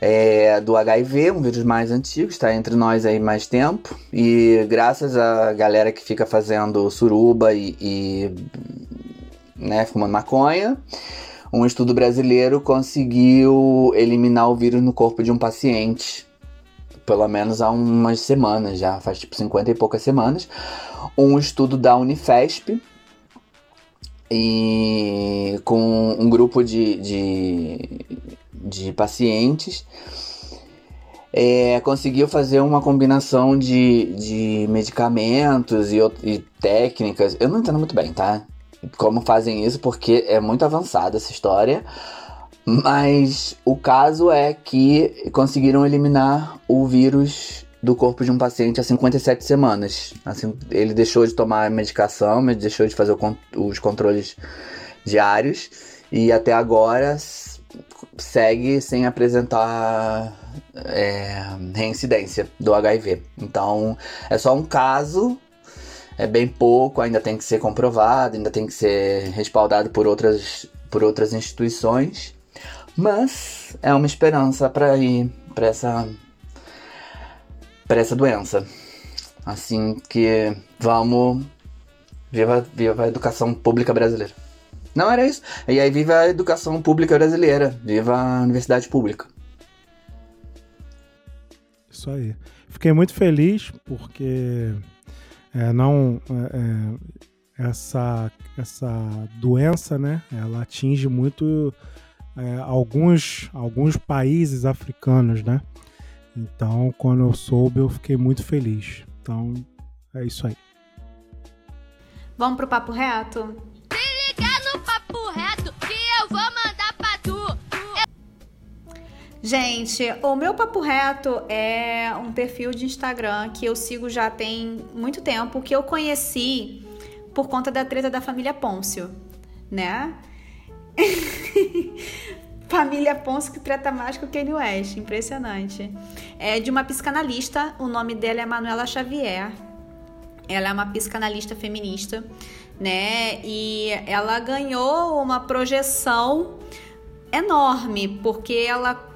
É, do HIV, um vírus mais antigo, está entre nós aí mais tempo. E graças à galera que fica fazendo suruba e, e né, fumando maconha, um estudo brasileiro conseguiu eliminar o vírus no corpo de um paciente. Pelo menos há umas semanas já, faz tipo 50 e poucas semanas. Um estudo da Unifesp, e com um grupo de, de, de pacientes é, conseguiu fazer uma combinação de, de medicamentos e, e técnicas. Eu não entendo muito bem, tá? Como fazem isso, porque é muito avançada essa história. Mas o caso é que conseguiram eliminar o vírus do corpo de um paciente há 57 semanas. Assim, ele deixou de tomar medicação, mas deixou de fazer os controles diários e até agora segue sem apresentar é, reincidência do HIV. Então é só um caso, é bem pouco, ainda tem que ser comprovado, ainda tem que ser respaldado por outras, por outras instituições, mas é uma esperança para ir para essa para essa doença. Assim que vamos viva viva a educação pública brasileira. Não era isso. E aí viva a educação pública brasileira, viva a universidade pública. Isso aí. Fiquei muito feliz porque é, não é, é, essa essa doença, né? Ela atinge muito é, alguns alguns países africanos, né? Então, quando eu soube, eu fiquei muito feliz. Então, é isso aí. Vamos pro papo reto? Liga no papo reto que eu vou mandar pra tu. Gente, o meu papo reto é um perfil de Instagram que eu sigo já tem muito tempo, que eu conheci por conta da treta da família Pôncio, né? família Pôncio que trata mais que o Kanye West, impressionante. É de uma psicanalista, o nome dela é Manuela Xavier. Ela é uma psicanalista feminista, né? E ela ganhou uma projeção enorme, porque ela,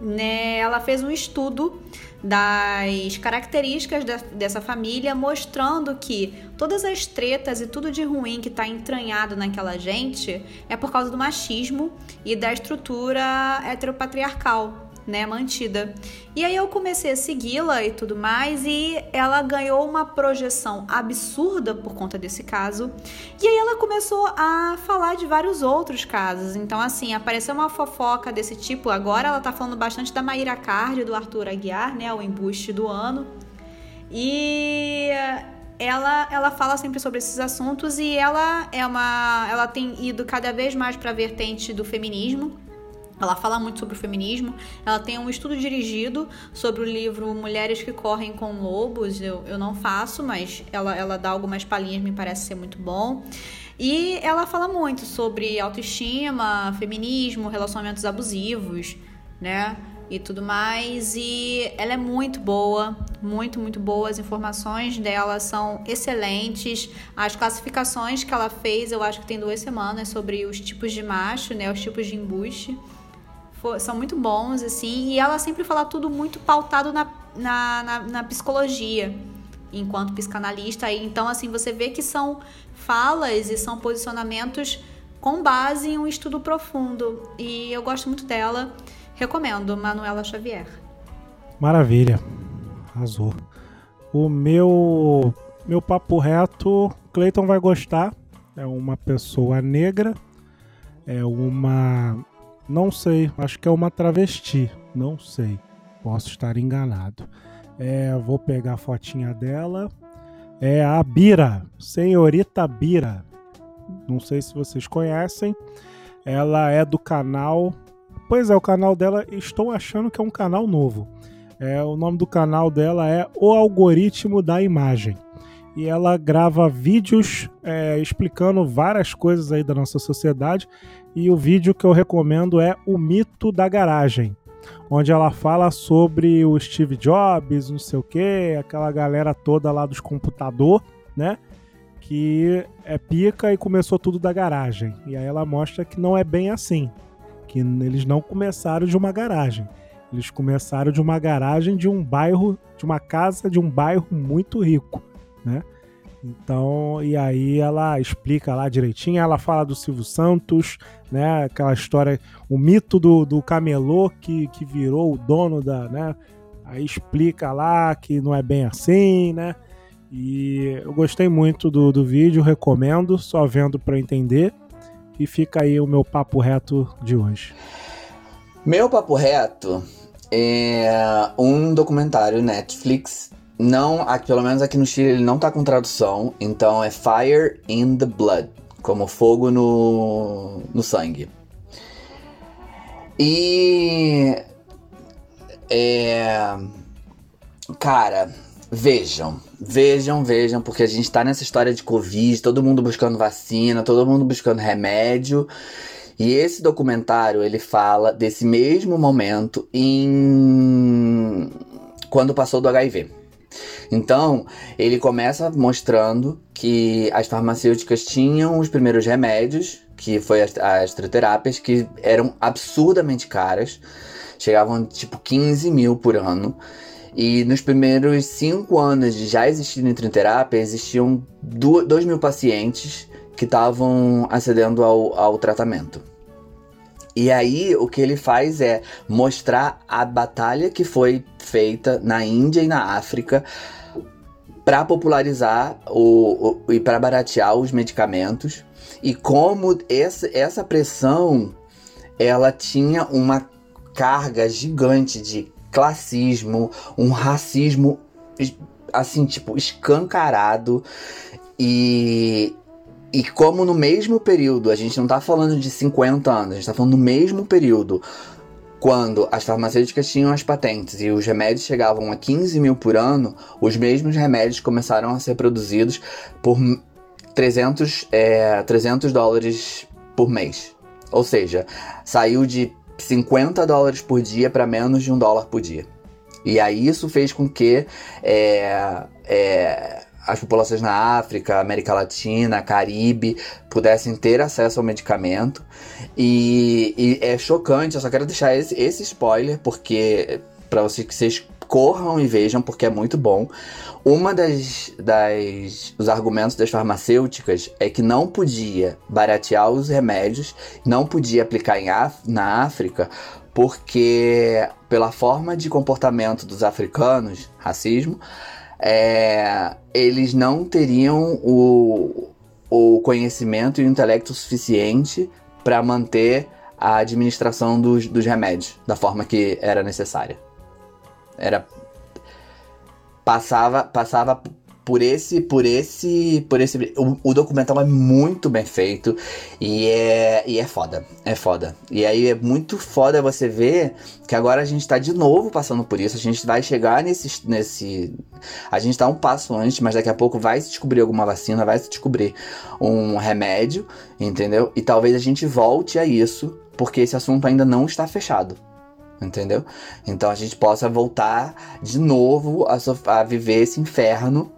né, ela fez um estudo das características da- dessa família, mostrando que todas as tretas e tudo de ruim que está entranhado naquela gente é por causa do machismo e da estrutura heteropatriarcal. Né, mantida. E aí eu comecei a segui-la e tudo mais, e ela ganhou uma projeção absurda por conta desse caso. E aí ela começou a falar de vários outros casos. Então, assim, apareceu uma fofoca desse tipo. Agora ela tá falando bastante da Maíra Card, do Arthur Aguiar, né? O embuste do ano. E ela, ela fala sempre sobre esses assuntos e ela é uma. Ela tem ido cada vez mais para a vertente do feminismo. Ela fala muito sobre o feminismo. Ela tem um estudo dirigido sobre o livro Mulheres que Correm com Lobos. Eu, eu não faço, mas ela, ela dá algumas palhinhas, me parece ser muito bom. E ela fala muito sobre autoestima, feminismo, relacionamentos abusivos, né? E tudo mais. E ela é muito boa, muito, muito boa. As informações dela são excelentes. As classificações que ela fez, eu acho que tem duas semanas, sobre os tipos de macho, né? Os tipos de embuste. São muito bons, assim, e ela sempre fala tudo muito pautado na, na, na, na psicologia, enquanto psicanalista. Então, assim, você vê que são falas e são posicionamentos com base em um estudo profundo. E eu gosto muito dela. Recomendo, Manuela Xavier. Maravilha. Arrasou. O meu meu papo reto, Cleiton vai gostar. É uma pessoa negra. É uma não sei, acho que é uma travesti, não sei. Posso estar enganado. É, vou pegar a fotinha dela. É a Bira, senhorita Bira. Não sei se vocês conhecem. Ela é do canal. Pois é, o canal dela, estou achando que é um canal novo. É, o nome do canal dela é O Algoritmo da Imagem. E ela grava vídeos é, explicando várias coisas aí da nossa sociedade. E o vídeo que eu recomendo é O Mito da Garagem, onde ela fala sobre o Steve Jobs, não sei o que, aquela galera toda lá dos computador, né? Que é pica e começou tudo da garagem. E aí ela mostra que não é bem assim. Que eles não começaram de uma garagem. Eles começaram de uma garagem de um bairro, de uma casa de um bairro muito rico, né? Então, e aí ela explica lá direitinho, ela fala do Silvio Santos, né? Aquela história, o mito do, do camelô que, que virou o dono da, né? Aí explica lá que não é bem assim, né? E eu gostei muito do, do vídeo, recomendo, só vendo para entender. E fica aí o meu papo reto de hoje. Meu papo reto é um documentário Netflix. Não, aqui, pelo menos aqui no Chile ele não tá com tradução, então é Fire in the Blood, como fogo no, no sangue. E é, cara, vejam, vejam, vejam, porque a gente tá nessa história de Covid, todo mundo buscando vacina, todo mundo buscando remédio. E esse documentário ele fala desse mesmo momento em quando passou do HIV. Então, ele começa mostrando que as farmacêuticas tinham os primeiros remédios, que foi as, as que eram absurdamente caras, chegavam tipo 15 mil por ano. E nos primeiros cinco anos de já existir nitroterapia, existiam 2 mil pacientes que estavam acedendo ao, ao tratamento. E aí o que ele faz é mostrar a batalha que foi feita na Índia e na África para popularizar o, o e para baratear os medicamentos. E como essa, essa pressão ela tinha uma carga gigante de classismo, um racismo assim tipo escancarado. E e como no mesmo período, a gente não tá falando de 50 anos, a gente tá falando no mesmo período, quando as farmacêuticas tinham as patentes e os remédios chegavam a 15 mil por ano, os mesmos remédios começaram a ser produzidos por 300, é, 300 dólares por mês. Ou seja, saiu de 50 dólares por dia para menos de um dólar por dia. E aí isso fez com que é, é, as populações na África, América Latina, Caribe pudessem ter acesso ao medicamento. E, e é chocante, eu só quero deixar esse, esse spoiler, porque para vocês que vocês corram e vejam, porque é muito bom. Uma das, das os argumentos das farmacêuticas é que não podia baratear os remédios, não podia aplicar em, na África, porque pela forma de comportamento dos africanos, racismo, é, eles não teriam o, o conhecimento e o intelecto suficiente para manter a administração dos, dos remédios da forma que era necessária. Era passava passava por esse por esse por esse o, o, documental é muito bem feito e é e é foda é foda. E aí é muito foda você ver que agora a gente tá de novo passando por isso a gente vai chegar nesse nesse a gente tá um passo antes mas daqui a pouco vai se descobrir alguma vacina vai se descobrir um remédio entendeu? E talvez a gente volte a isso porque esse assunto ainda não está fechado entendeu? Então a gente possa voltar de novo a, a viver esse inferno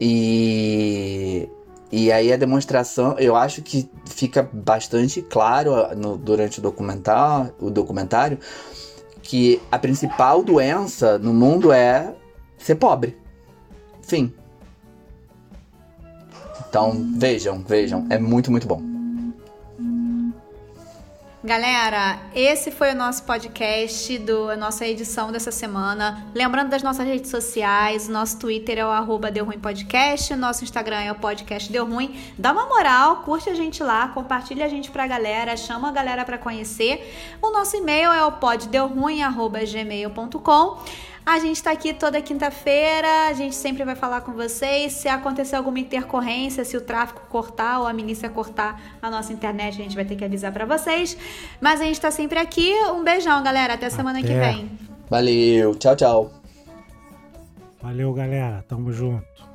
e E aí a demonstração, eu acho que fica bastante claro no, durante o documentário, o documentário que a principal doença no mundo é ser pobre. Fim. Então, vejam, vejam, é muito, muito bom. Galera, esse foi o nosso podcast, do, a nossa edição dessa semana. Lembrando das nossas redes sociais, nosso Twitter é o arroba Deu Ruim Podcast, nosso Instagram é o podcast Deu Ruim. Dá uma moral, curte a gente lá, compartilha a gente pra galera, chama a galera pra conhecer. O nosso e-mail é o poddeuruim.gmail.com. A gente está aqui toda quinta-feira, a gente sempre vai falar com vocês. Se acontecer alguma intercorrência, se o tráfego cortar ou a milícia cortar a nossa internet, a gente vai ter que avisar para vocês. Mas a gente está sempre aqui. Um beijão, galera. Até semana Até. que vem. Valeu. Tchau, tchau. Valeu, galera. Tamo junto.